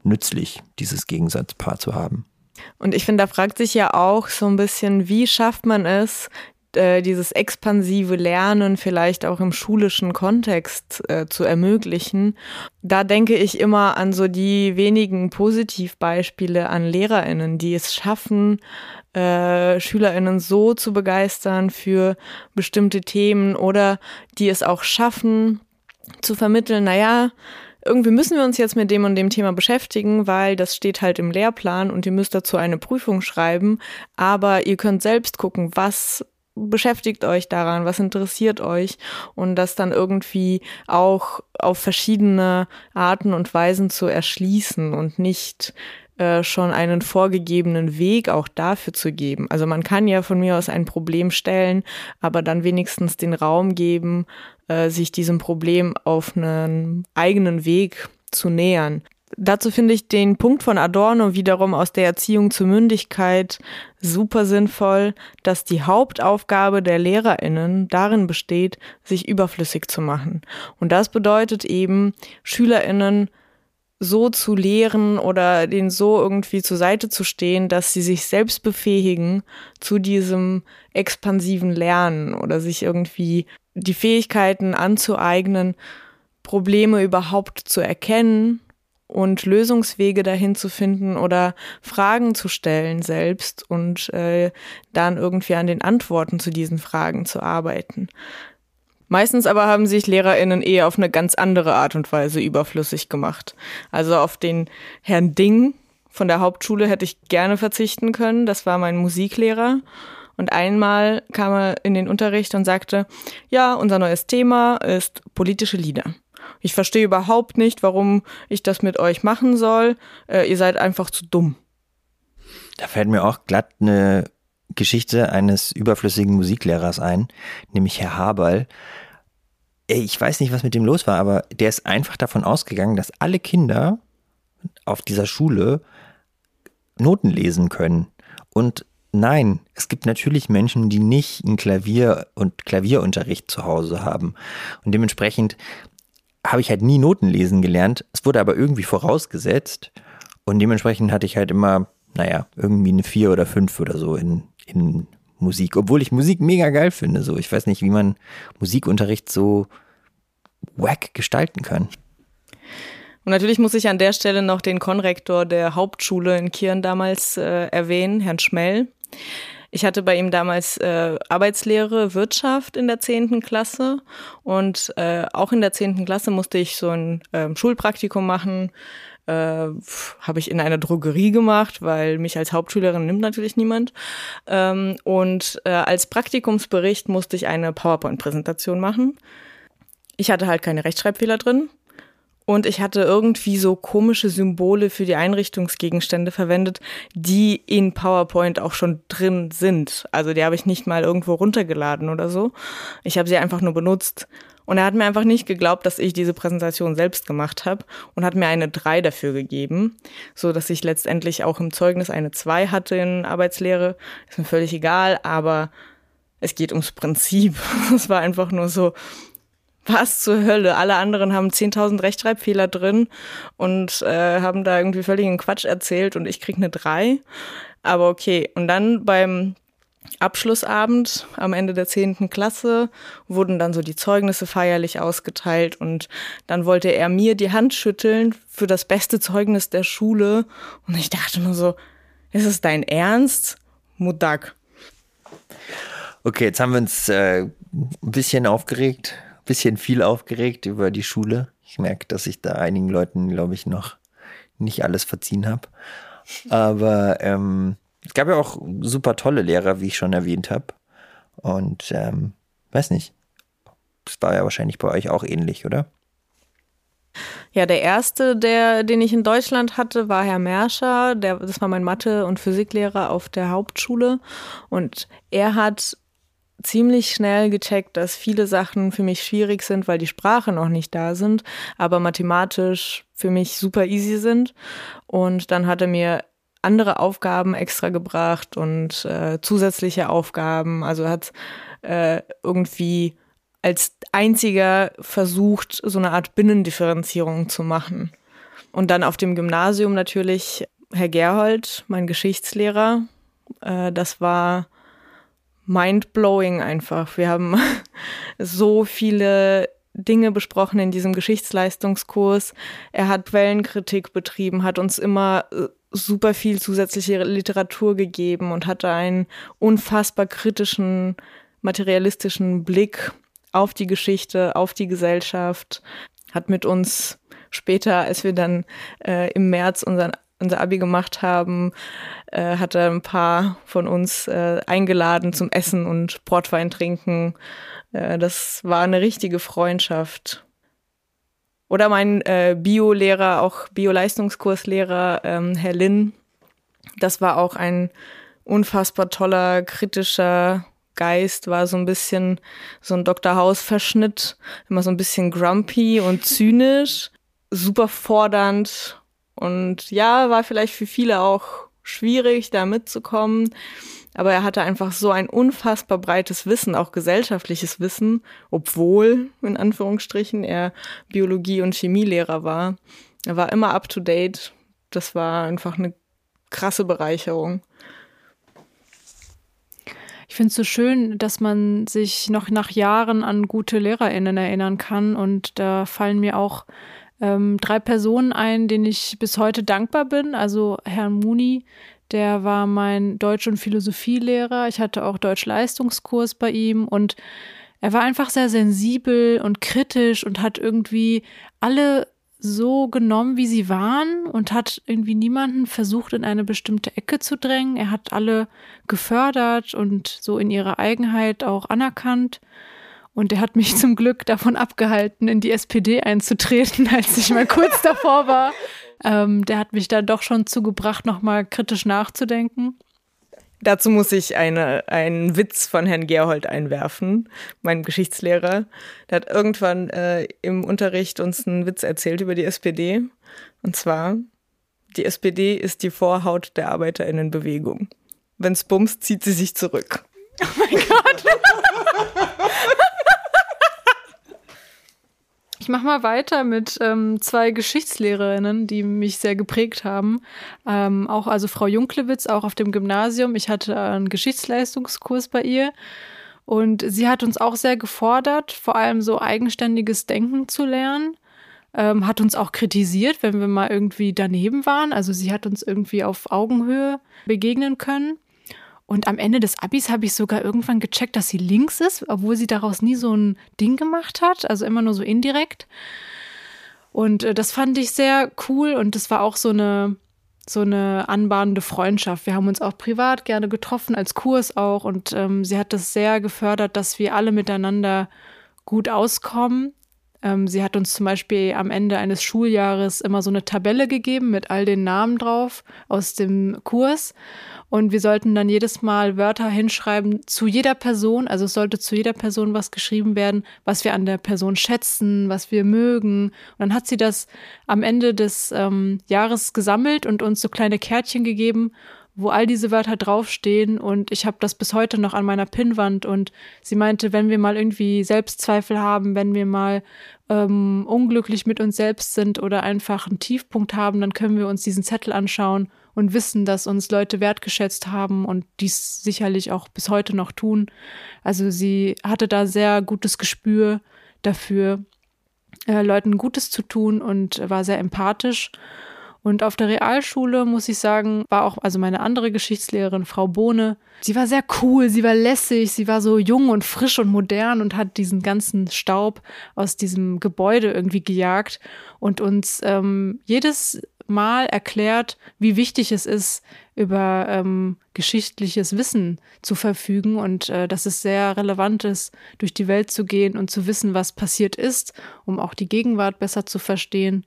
nützlich, dieses Gegensatzpaar zu haben.
Und ich finde, da fragt sich ja auch so ein bisschen, wie schafft man es, äh, dieses expansive Lernen vielleicht auch im schulischen Kontext äh, zu ermöglichen. Da denke ich immer an so die wenigen Positivbeispiele an Lehrerinnen, die es schaffen, äh, Schülerinnen so zu begeistern für bestimmte Themen oder die es auch schaffen zu vermitteln, naja, irgendwie müssen wir uns jetzt mit dem und dem Thema beschäftigen, weil das steht halt im Lehrplan und ihr müsst dazu eine Prüfung schreiben. Aber ihr könnt selbst gucken, was beschäftigt euch daran, was interessiert euch und das dann irgendwie auch auf verschiedene Arten und Weisen zu erschließen und nicht äh, schon einen vorgegebenen Weg auch dafür zu geben. Also man kann ja von mir aus ein Problem stellen, aber dann wenigstens den Raum geben, äh, sich diesem Problem auf einen eigenen Weg zu nähern. Dazu finde ich den Punkt von Adorno wiederum aus der Erziehung zur Mündigkeit super sinnvoll, dass die Hauptaufgabe der Lehrerinnen darin besteht, sich überflüssig zu machen. Und das bedeutet eben, Schülerinnen so zu lehren oder denen so irgendwie zur Seite zu stehen, dass sie sich selbst befähigen zu diesem expansiven Lernen oder sich irgendwie die Fähigkeiten anzueignen, Probleme überhaupt zu erkennen und Lösungswege dahin zu finden oder Fragen zu stellen selbst und äh, dann irgendwie an den Antworten zu diesen Fragen zu arbeiten. Meistens aber haben sich LehrerInnen eher auf eine ganz andere Art und Weise überflüssig gemacht. Also auf den Herrn Ding von der Hauptschule hätte ich gerne verzichten können. Das war mein Musiklehrer. Und einmal kam er in den Unterricht und sagte, ja, unser neues Thema ist politische Lieder. Ich verstehe überhaupt nicht, warum ich das mit euch machen soll. Äh, ihr seid einfach zu dumm.
Da fällt mir auch glatt eine Geschichte eines überflüssigen Musiklehrers ein, nämlich Herr Haberl. Ich weiß nicht, was mit dem los war, aber der ist einfach davon ausgegangen, dass alle Kinder auf dieser Schule Noten lesen können. Und nein, es gibt natürlich Menschen, die nicht einen Klavier- und Klavierunterricht zu Hause haben. Und dementsprechend habe ich halt nie Noten lesen gelernt. Es wurde aber irgendwie vorausgesetzt. Und dementsprechend hatte ich halt immer, naja, irgendwie eine vier oder fünf oder so in, in Musik, obwohl ich Musik mega geil finde. So, ich weiß nicht, wie man Musikunterricht so wack gestalten kann.
Und natürlich muss ich an der Stelle noch den Konrektor der Hauptschule in Kirn damals äh, erwähnen, Herrn Schmell. Ich hatte bei ihm damals äh, Arbeitslehre Wirtschaft in der zehnten Klasse und äh, auch in der zehnten Klasse musste ich so ein äh, Schulpraktikum machen äh, habe ich in einer Drogerie gemacht, weil mich als Hauptschülerin nimmt natürlich niemand. Ähm, und äh, als Praktikumsbericht musste ich eine PowerPoint-Präsentation machen. Ich hatte halt keine Rechtschreibfehler drin. Und ich hatte irgendwie so komische Symbole für die Einrichtungsgegenstände verwendet, die in PowerPoint auch schon drin sind. Also die habe ich nicht mal irgendwo runtergeladen oder so. Ich habe sie einfach nur benutzt. Und er hat mir einfach nicht geglaubt, dass ich diese Präsentation selbst gemacht habe und hat mir eine 3 dafür gegeben, so dass ich letztendlich auch im Zeugnis eine 2 hatte in Arbeitslehre. Ist mir völlig egal, aber es geht ums Prinzip. Es war einfach nur so, was zur Hölle? Alle anderen haben 10.000 Rechtschreibfehler drin und äh, haben da irgendwie völligen Quatsch erzählt und ich krieg eine 3. Aber okay. Und dann beim Abschlussabend am Ende der zehnten Klasse wurden dann so die Zeugnisse feierlich ausgeteilt und dann wollte er mir die Hand schütteln für das beste Zeugnis der Schule und ich dachte nur so, ist es dein Ernst? Mudak.
Okay, jetzt haben wir uns äh, ein bisschen aufgeregt, bisschen viel aufgeregt über die Schule. Ich merke, dass ich da einigen Leuten, glaube ich, noch nicht alles verziehen habe. Aber ähm, es gab ja auch super tolle Lehrer, wie ich schon erwähnt habe. Und ähm, weiß nicht. Das war ja wahrscheinlich bei euch auch ähnlich, oder?
Ja, der erste, der, den ich in Deutschland hatte, war Herr Merscher. Der, das war mein Mathe- und Physiklehrer auf der Hauptschule. Und er hat ziemlich schnell gecheckt, dass viele Sachen für mich schwierig sind, weil die Sprache noch nicht da sind, aber mathematisch für mich super easy sind. Und dann hat er mir andere Aufgaben extra gebracht und äh, zusätzliche Aufgaben. Also hat äh, irgendwie als einziger versucht, so eine Art Binnendifferenzierung zu machen. Und dann auf dem Gymnasium natürlich Herr Gerhold, mein Geschichtslehrer. Äh, das war mindblowing einfach. Wir haben so viele Dinge besprochen in diesem Geschichtsleistungskurs. Er hat Quellenkritik betrieben, hat uns immer äh, super viel zusätzliche Literatur gegeben und hatte einen unfassbar kritischen, materialistischen Blick auf die Geschichte, auf die Gesellschaft, hat mit uns später, als wir dann äh, im März unseren unser Abi gemacht haben, äh, hat er ein paar von uns äh, eingeladen zum Essen und Portwein trinken. Äh, das war eine richtige Freundschaft. Oder mein äh, Bio-Lehrer, auch Bio-Leistungskurslehrer, ähm, Herr Lin, das war auch ein unfassbar toller, kritischer Geist, war so ein bisschen so ein Dr. House-Verschnitt, immer so ein bisschen grumpy und zynisch, super fordernd und ja, war vielleicht für viele auch schwierig, da mitzukommen. Aber er hatte einfach so ein unfassbar breites Wissen, auch gesellschaftliches Wissen, obwohl, in Anführungsstrichen, er Biologie- und Chemielehrer war. Er war immer up to date. Das war einfach eine krasse Bereicherung.
Ich finde es so schön, dass man sich noch nach Jahren an gute LehrerInnen erinnern kann. Und da fallen mir auch ähm, drei Personen ein, denen ich bis heute dankbar bin. Also Herrn Muni, der war mein Deutsch- und Philosophielehrer. Ich hatte auch Deutsch-Leistungskurs bei ihm und er war einfach sehr sensibel und kritisch und hat irgendwie alle so genommen, wie sie waren und hat irgendwie niemanden versucht, in eine bestimmte Ecke zu drängen. Er hat alle gefördert und so in ihrer Eigenheit auch anerkannt. Und er hat mich zum Glück davon abgehalten, in die SPD einzutreten, als ich mal kurz davor war. Ähm, der hat mich da doch schon zugebracht, nochmal kritisch nachzudenken.
Dazu muss ich eine, einen Witz von Herrn Gerhold einwerfen, meinem Geschichtslehrer. Der hat irgendwann äh, im Unterricht uns einen Witz erzählt über die SPD. Und zwar, die SPD ist die Vorhaut der Arbeiterinnenbewegung. Wenn's bumst, zieht sie sich zurück.
Oh mein Gott. Ich mache mal weiter mit ähm, zwei Geschichtslehrerinnen, die mich sehr geprägt haben. Ähm, auch also Frau Junklewitz, auch auf dem Gymnasium. Ich hatte einen Geschichtsleistungskurs bei ihr. Und sie hat uns auch sehr gefordert, vor allem so eigenständiges Denken zu lernen. Ähm, hat uns auch kritisiert, wenn wir mal irgendwie daneben waren. Also sie hat uns irgendwie auf Augenhöhe begegnen können. Und am Ende des Abis habe ich sogar irgendwann gecheckt, dass sie links ist, obwohl sie daraus nie so ein Ding gemacht hat, also immer nur so indirekt. Und äh, das fand ich sehr cool und das war auch so eine so eine anbahnende Freundschaft. Wir haben uns auch privat gerne getroffen, als Kurs auch. Und ähm, sie hat das sehr gefördert, dass wir alle miteinander gut auskommen. Ähm, sie hat uns zum Beispiel am Ende eines Schuljahres immer so eine Tabelle gegeben mit all den Namen drauf aus dem Kurs. Und wir sollten dann jedes Mal Wörter hinschreiben zu jeder Person. Also es sollte zu jeder Person was geschrieben werden, was wir an der Person schätzen, was wir mögen. Und dann hat sie das am Ende des ähm, Jahres gesammelt und uns so kleine Kärtchen gegeben, wo all diese Wörter draufstehen. Und ich habe das bis heute noch an meiner Pinnwand. Und sie meinte, wenn wir mal irgendwie Selbstzweifel haben, wenn wir mal ähm, unglücklich mit uns selbst sind oder einfach einen Tiefpunkt haben, dann können wir uns diesen Zettel anschauen und wissen, dass uns Leute wertgeschätzt haben und dies sicherlich auch bis heute noch tun. Also sie hatte da sehr gutes Gespür dafür, äh, Leuten Gutes zu tun und war sehr empathisch. Und auf der Realschule, muss ich sagen, war auch also meine andere Geschichtslehrerin, Frau Bohne. Sie war sehr cool, sie war lässig, sie war so jung und frisch und modern und hat diesen ganzen Staub aus diesem Gebäude irgendwie gejagt und uns ähm, jedes Mal erklärt, wie wichtig es ist, über ähm, geschichtliches Wissen zu verfügen und äh, dass es sehr relevant ist, durch die Welt zu gehen und zu wissen, was passiert ist, um auch die Gegenwart besser zu verstehen.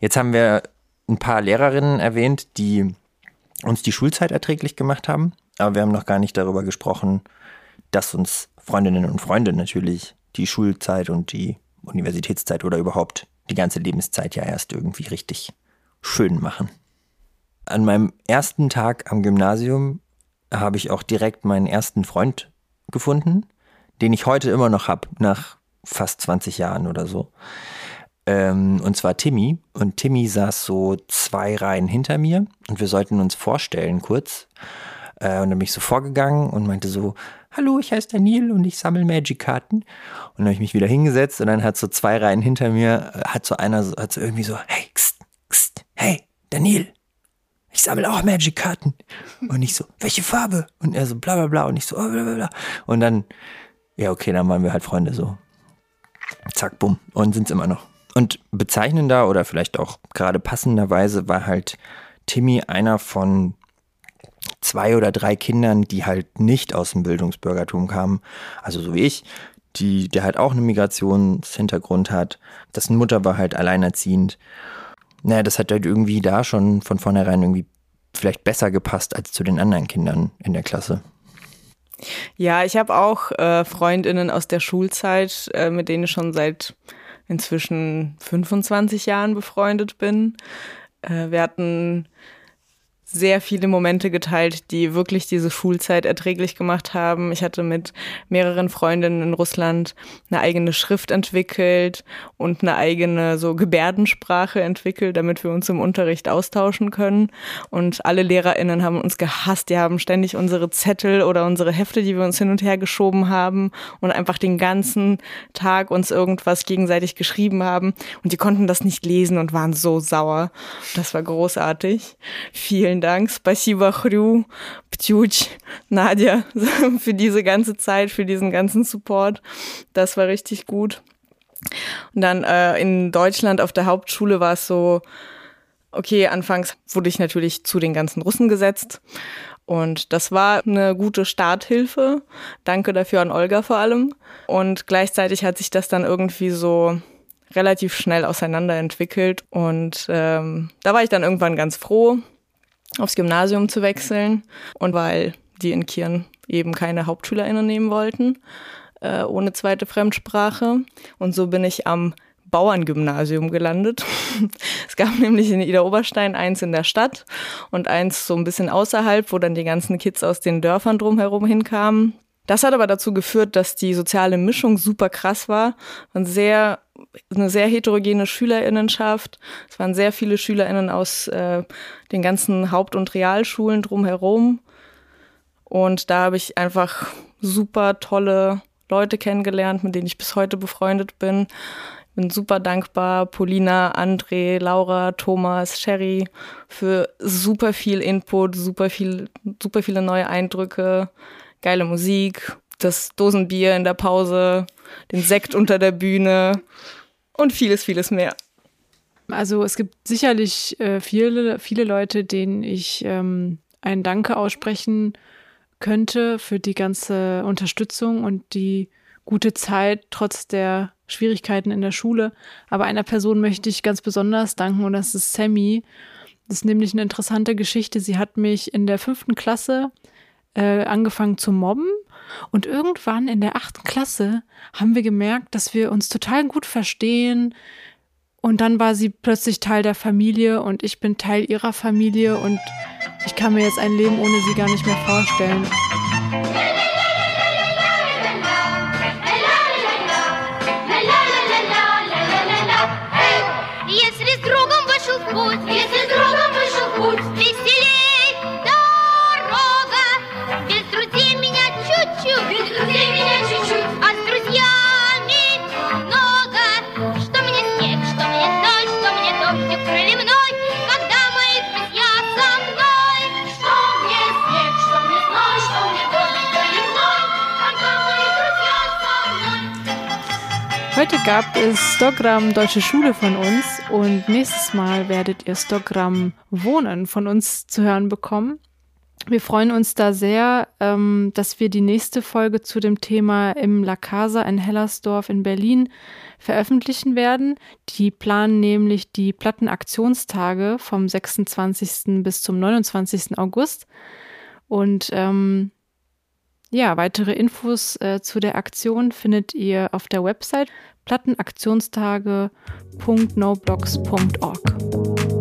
Jetzt haben wir ein paar Lehrerinnen erwähnt, die uns die Schulzeit erträglich gemacht haben, aber wir haben noch gar nicht darüber gesprochen, dass uns Freundinnen und Freunde natürlich die Schulzeit und die Universitätszeit oder überhaupt die ganze Lebenszeit ja erst irgendwie richtig schön machen. An meinem ersten Tag am Gymnasium habe ich auch direkt meinen ersten Freund gefunden, den ich heute immer noch habe, nach fast 20 Jahren oder so. Ähm, und zwar Timmy. Und Timmy saß so zwei Reihen hinter mir und wir sollten uns vorstellen kurz. Äh, und dann bin ich so vorgegangen und meinte so, hallo, ich heiße Daniel und ich sammle Magic-Karten. Und dann habe ich mich wieder hingesetzt und dann hat so zwei Reihen hinter mir, äh, hat so einer hat so irgendwie so, hey, kst, kst, hey, Daniel, ich sammle auch Magic-Karten. Und ich so, welche Farbe? Und er so, bla bla bla. Und ich so, oh, bla bla bla. Und dann, ja, okay, dann waren wir halt Freunde so. Zack, bumm. Und sind's immer noch. Und bezeichnender oder vielleicht auch gerade passenderweise war halt Timmy einer von zwei oder drei Kindern, die halt nicht aus dem Bildungsbürgertum kamen, also so wie ich, die, der halt auch einen Migrationshintergrund hat. Dessen Mutter war halt alleinerziehend. Naja, das hat halt irgendwie da schon von vornherein irgendwie vielleicht besser gepasst als zu den anderen Kindern in der Klasse.
Ja, ich habe auch äh, Freundinnen aus der Schulzeit, äh, mit denen ich schon seit inzwischen 25 Jahren befreundet bin. Äh, wir hatten sehr viele Momente geteilt, die wirklich diese Schulzeit erträglich gemacht haben. Ich hatte mit mehreren Freundinnen in Russland eine eigene Schrift entwickelt und eine eigene so Gebärdensprache entwickelt, damit wir uns im Unterricht austauschen können. Und alle LehrerInnen haben uns gehasst. Die haben ständig unsere Zettel oder unsere Hefte, die wir uns hin und her geschoben haben und einfach den ganzen Tag uns irgendwas gegenseitig geschrieben haben. Und die konnten das nicht lesen und waren so sauer. Das war großartig. Vielen Dank. Спасибо, Хрю, Ptjuch, Nadja, für diese ganze Zeit, für diesen ganzen Support. Das war richtig gut. Und dann äh, in Deutschland auf der Hauptschule war es so, okay, anfangs wurde ich natürlich zu den ganzen Russen gesetzt. Und das war eine gute Starthilfe. Danke dafür an Olga vor allem. Und gleichzeitig hat sich das dann irgendwie so relativ schnell auseinanderentwickelt. Und ähm, da war ich dann irgendwann ganz froh, aufs Gymnasium zu wechseln. Und weil die in Kirn eben keine HauptschülerInnen nehmen wollten, äh, ohne zweite Fremdsprache. Und so bin ich am Bauerngymnasium gelandet. es gab nämlich in Ida Oberstein eins in der Stadt und eins so ein bisschen außerhalb, wo dann die ganzen Kids aus den Dörfern drumherum hinkamen. Das hat aber dazu geführt, dass die soziale Mischung super krass war und sehr eine sehr heterogene Schülerinnenschaft. Es waren sehr viele Schülerinnen aus äh, den ganzen Haupt- und Realschulen drumherum. Und da habe ich einfach super tolle Leute kennengelernt, mit denen ich bis heute befreundet bin. Bin super dankbar, Polina, André, Laura, Thomas, Sherry, für super viel Input, super viel, super viele neue Eindrücke, geile Musik, das Dosenbier in der Pause, den Sekt unter der Bühne und vieles, vieles mehr.
Also es gibt sicherlich äh, viele, viele Leute, denen ich ähm, ein Danke aussprechen könnte für die ganze Unterstützung und die gute Zeit trotz der Schwierigkeiten in der Schule. Aber einer Person möchte ich ganz besonders danken und das ist Sammy. Das ist nämlich eine interessante Geschichte. Sie hat mich in der fünften Klasse äh, angefangen zu mobben und irgendwann in der achten Klasse haben wir gemerkt, dass wir uns total gut verstehen. Und dann war sie plötzlich Teil der Familie und ich bin Teil ihrer Familie und ich kann mir jetzt ein Leben ohne sie gar nicht mehr vorstellen. Heute gab es Stockgramm Deutsche Schule von uns und nächstes Mal werdet ihr Stockgramm Wohnen von uns zu hören bekommen. Wir freuen uns da sehr, ähm, dass wir die nächste Folge zu dem Thema im La Casa in Hellersdorf in Berlin veröffentlichen werden. Die planen nämlich die Plattenaktionstage vom 26. bis zum 29. August. Und ähm, ja, weitere Infos äh, zu der Aktion findet ihr auf der Website plattenaktionstage.noblogs.org.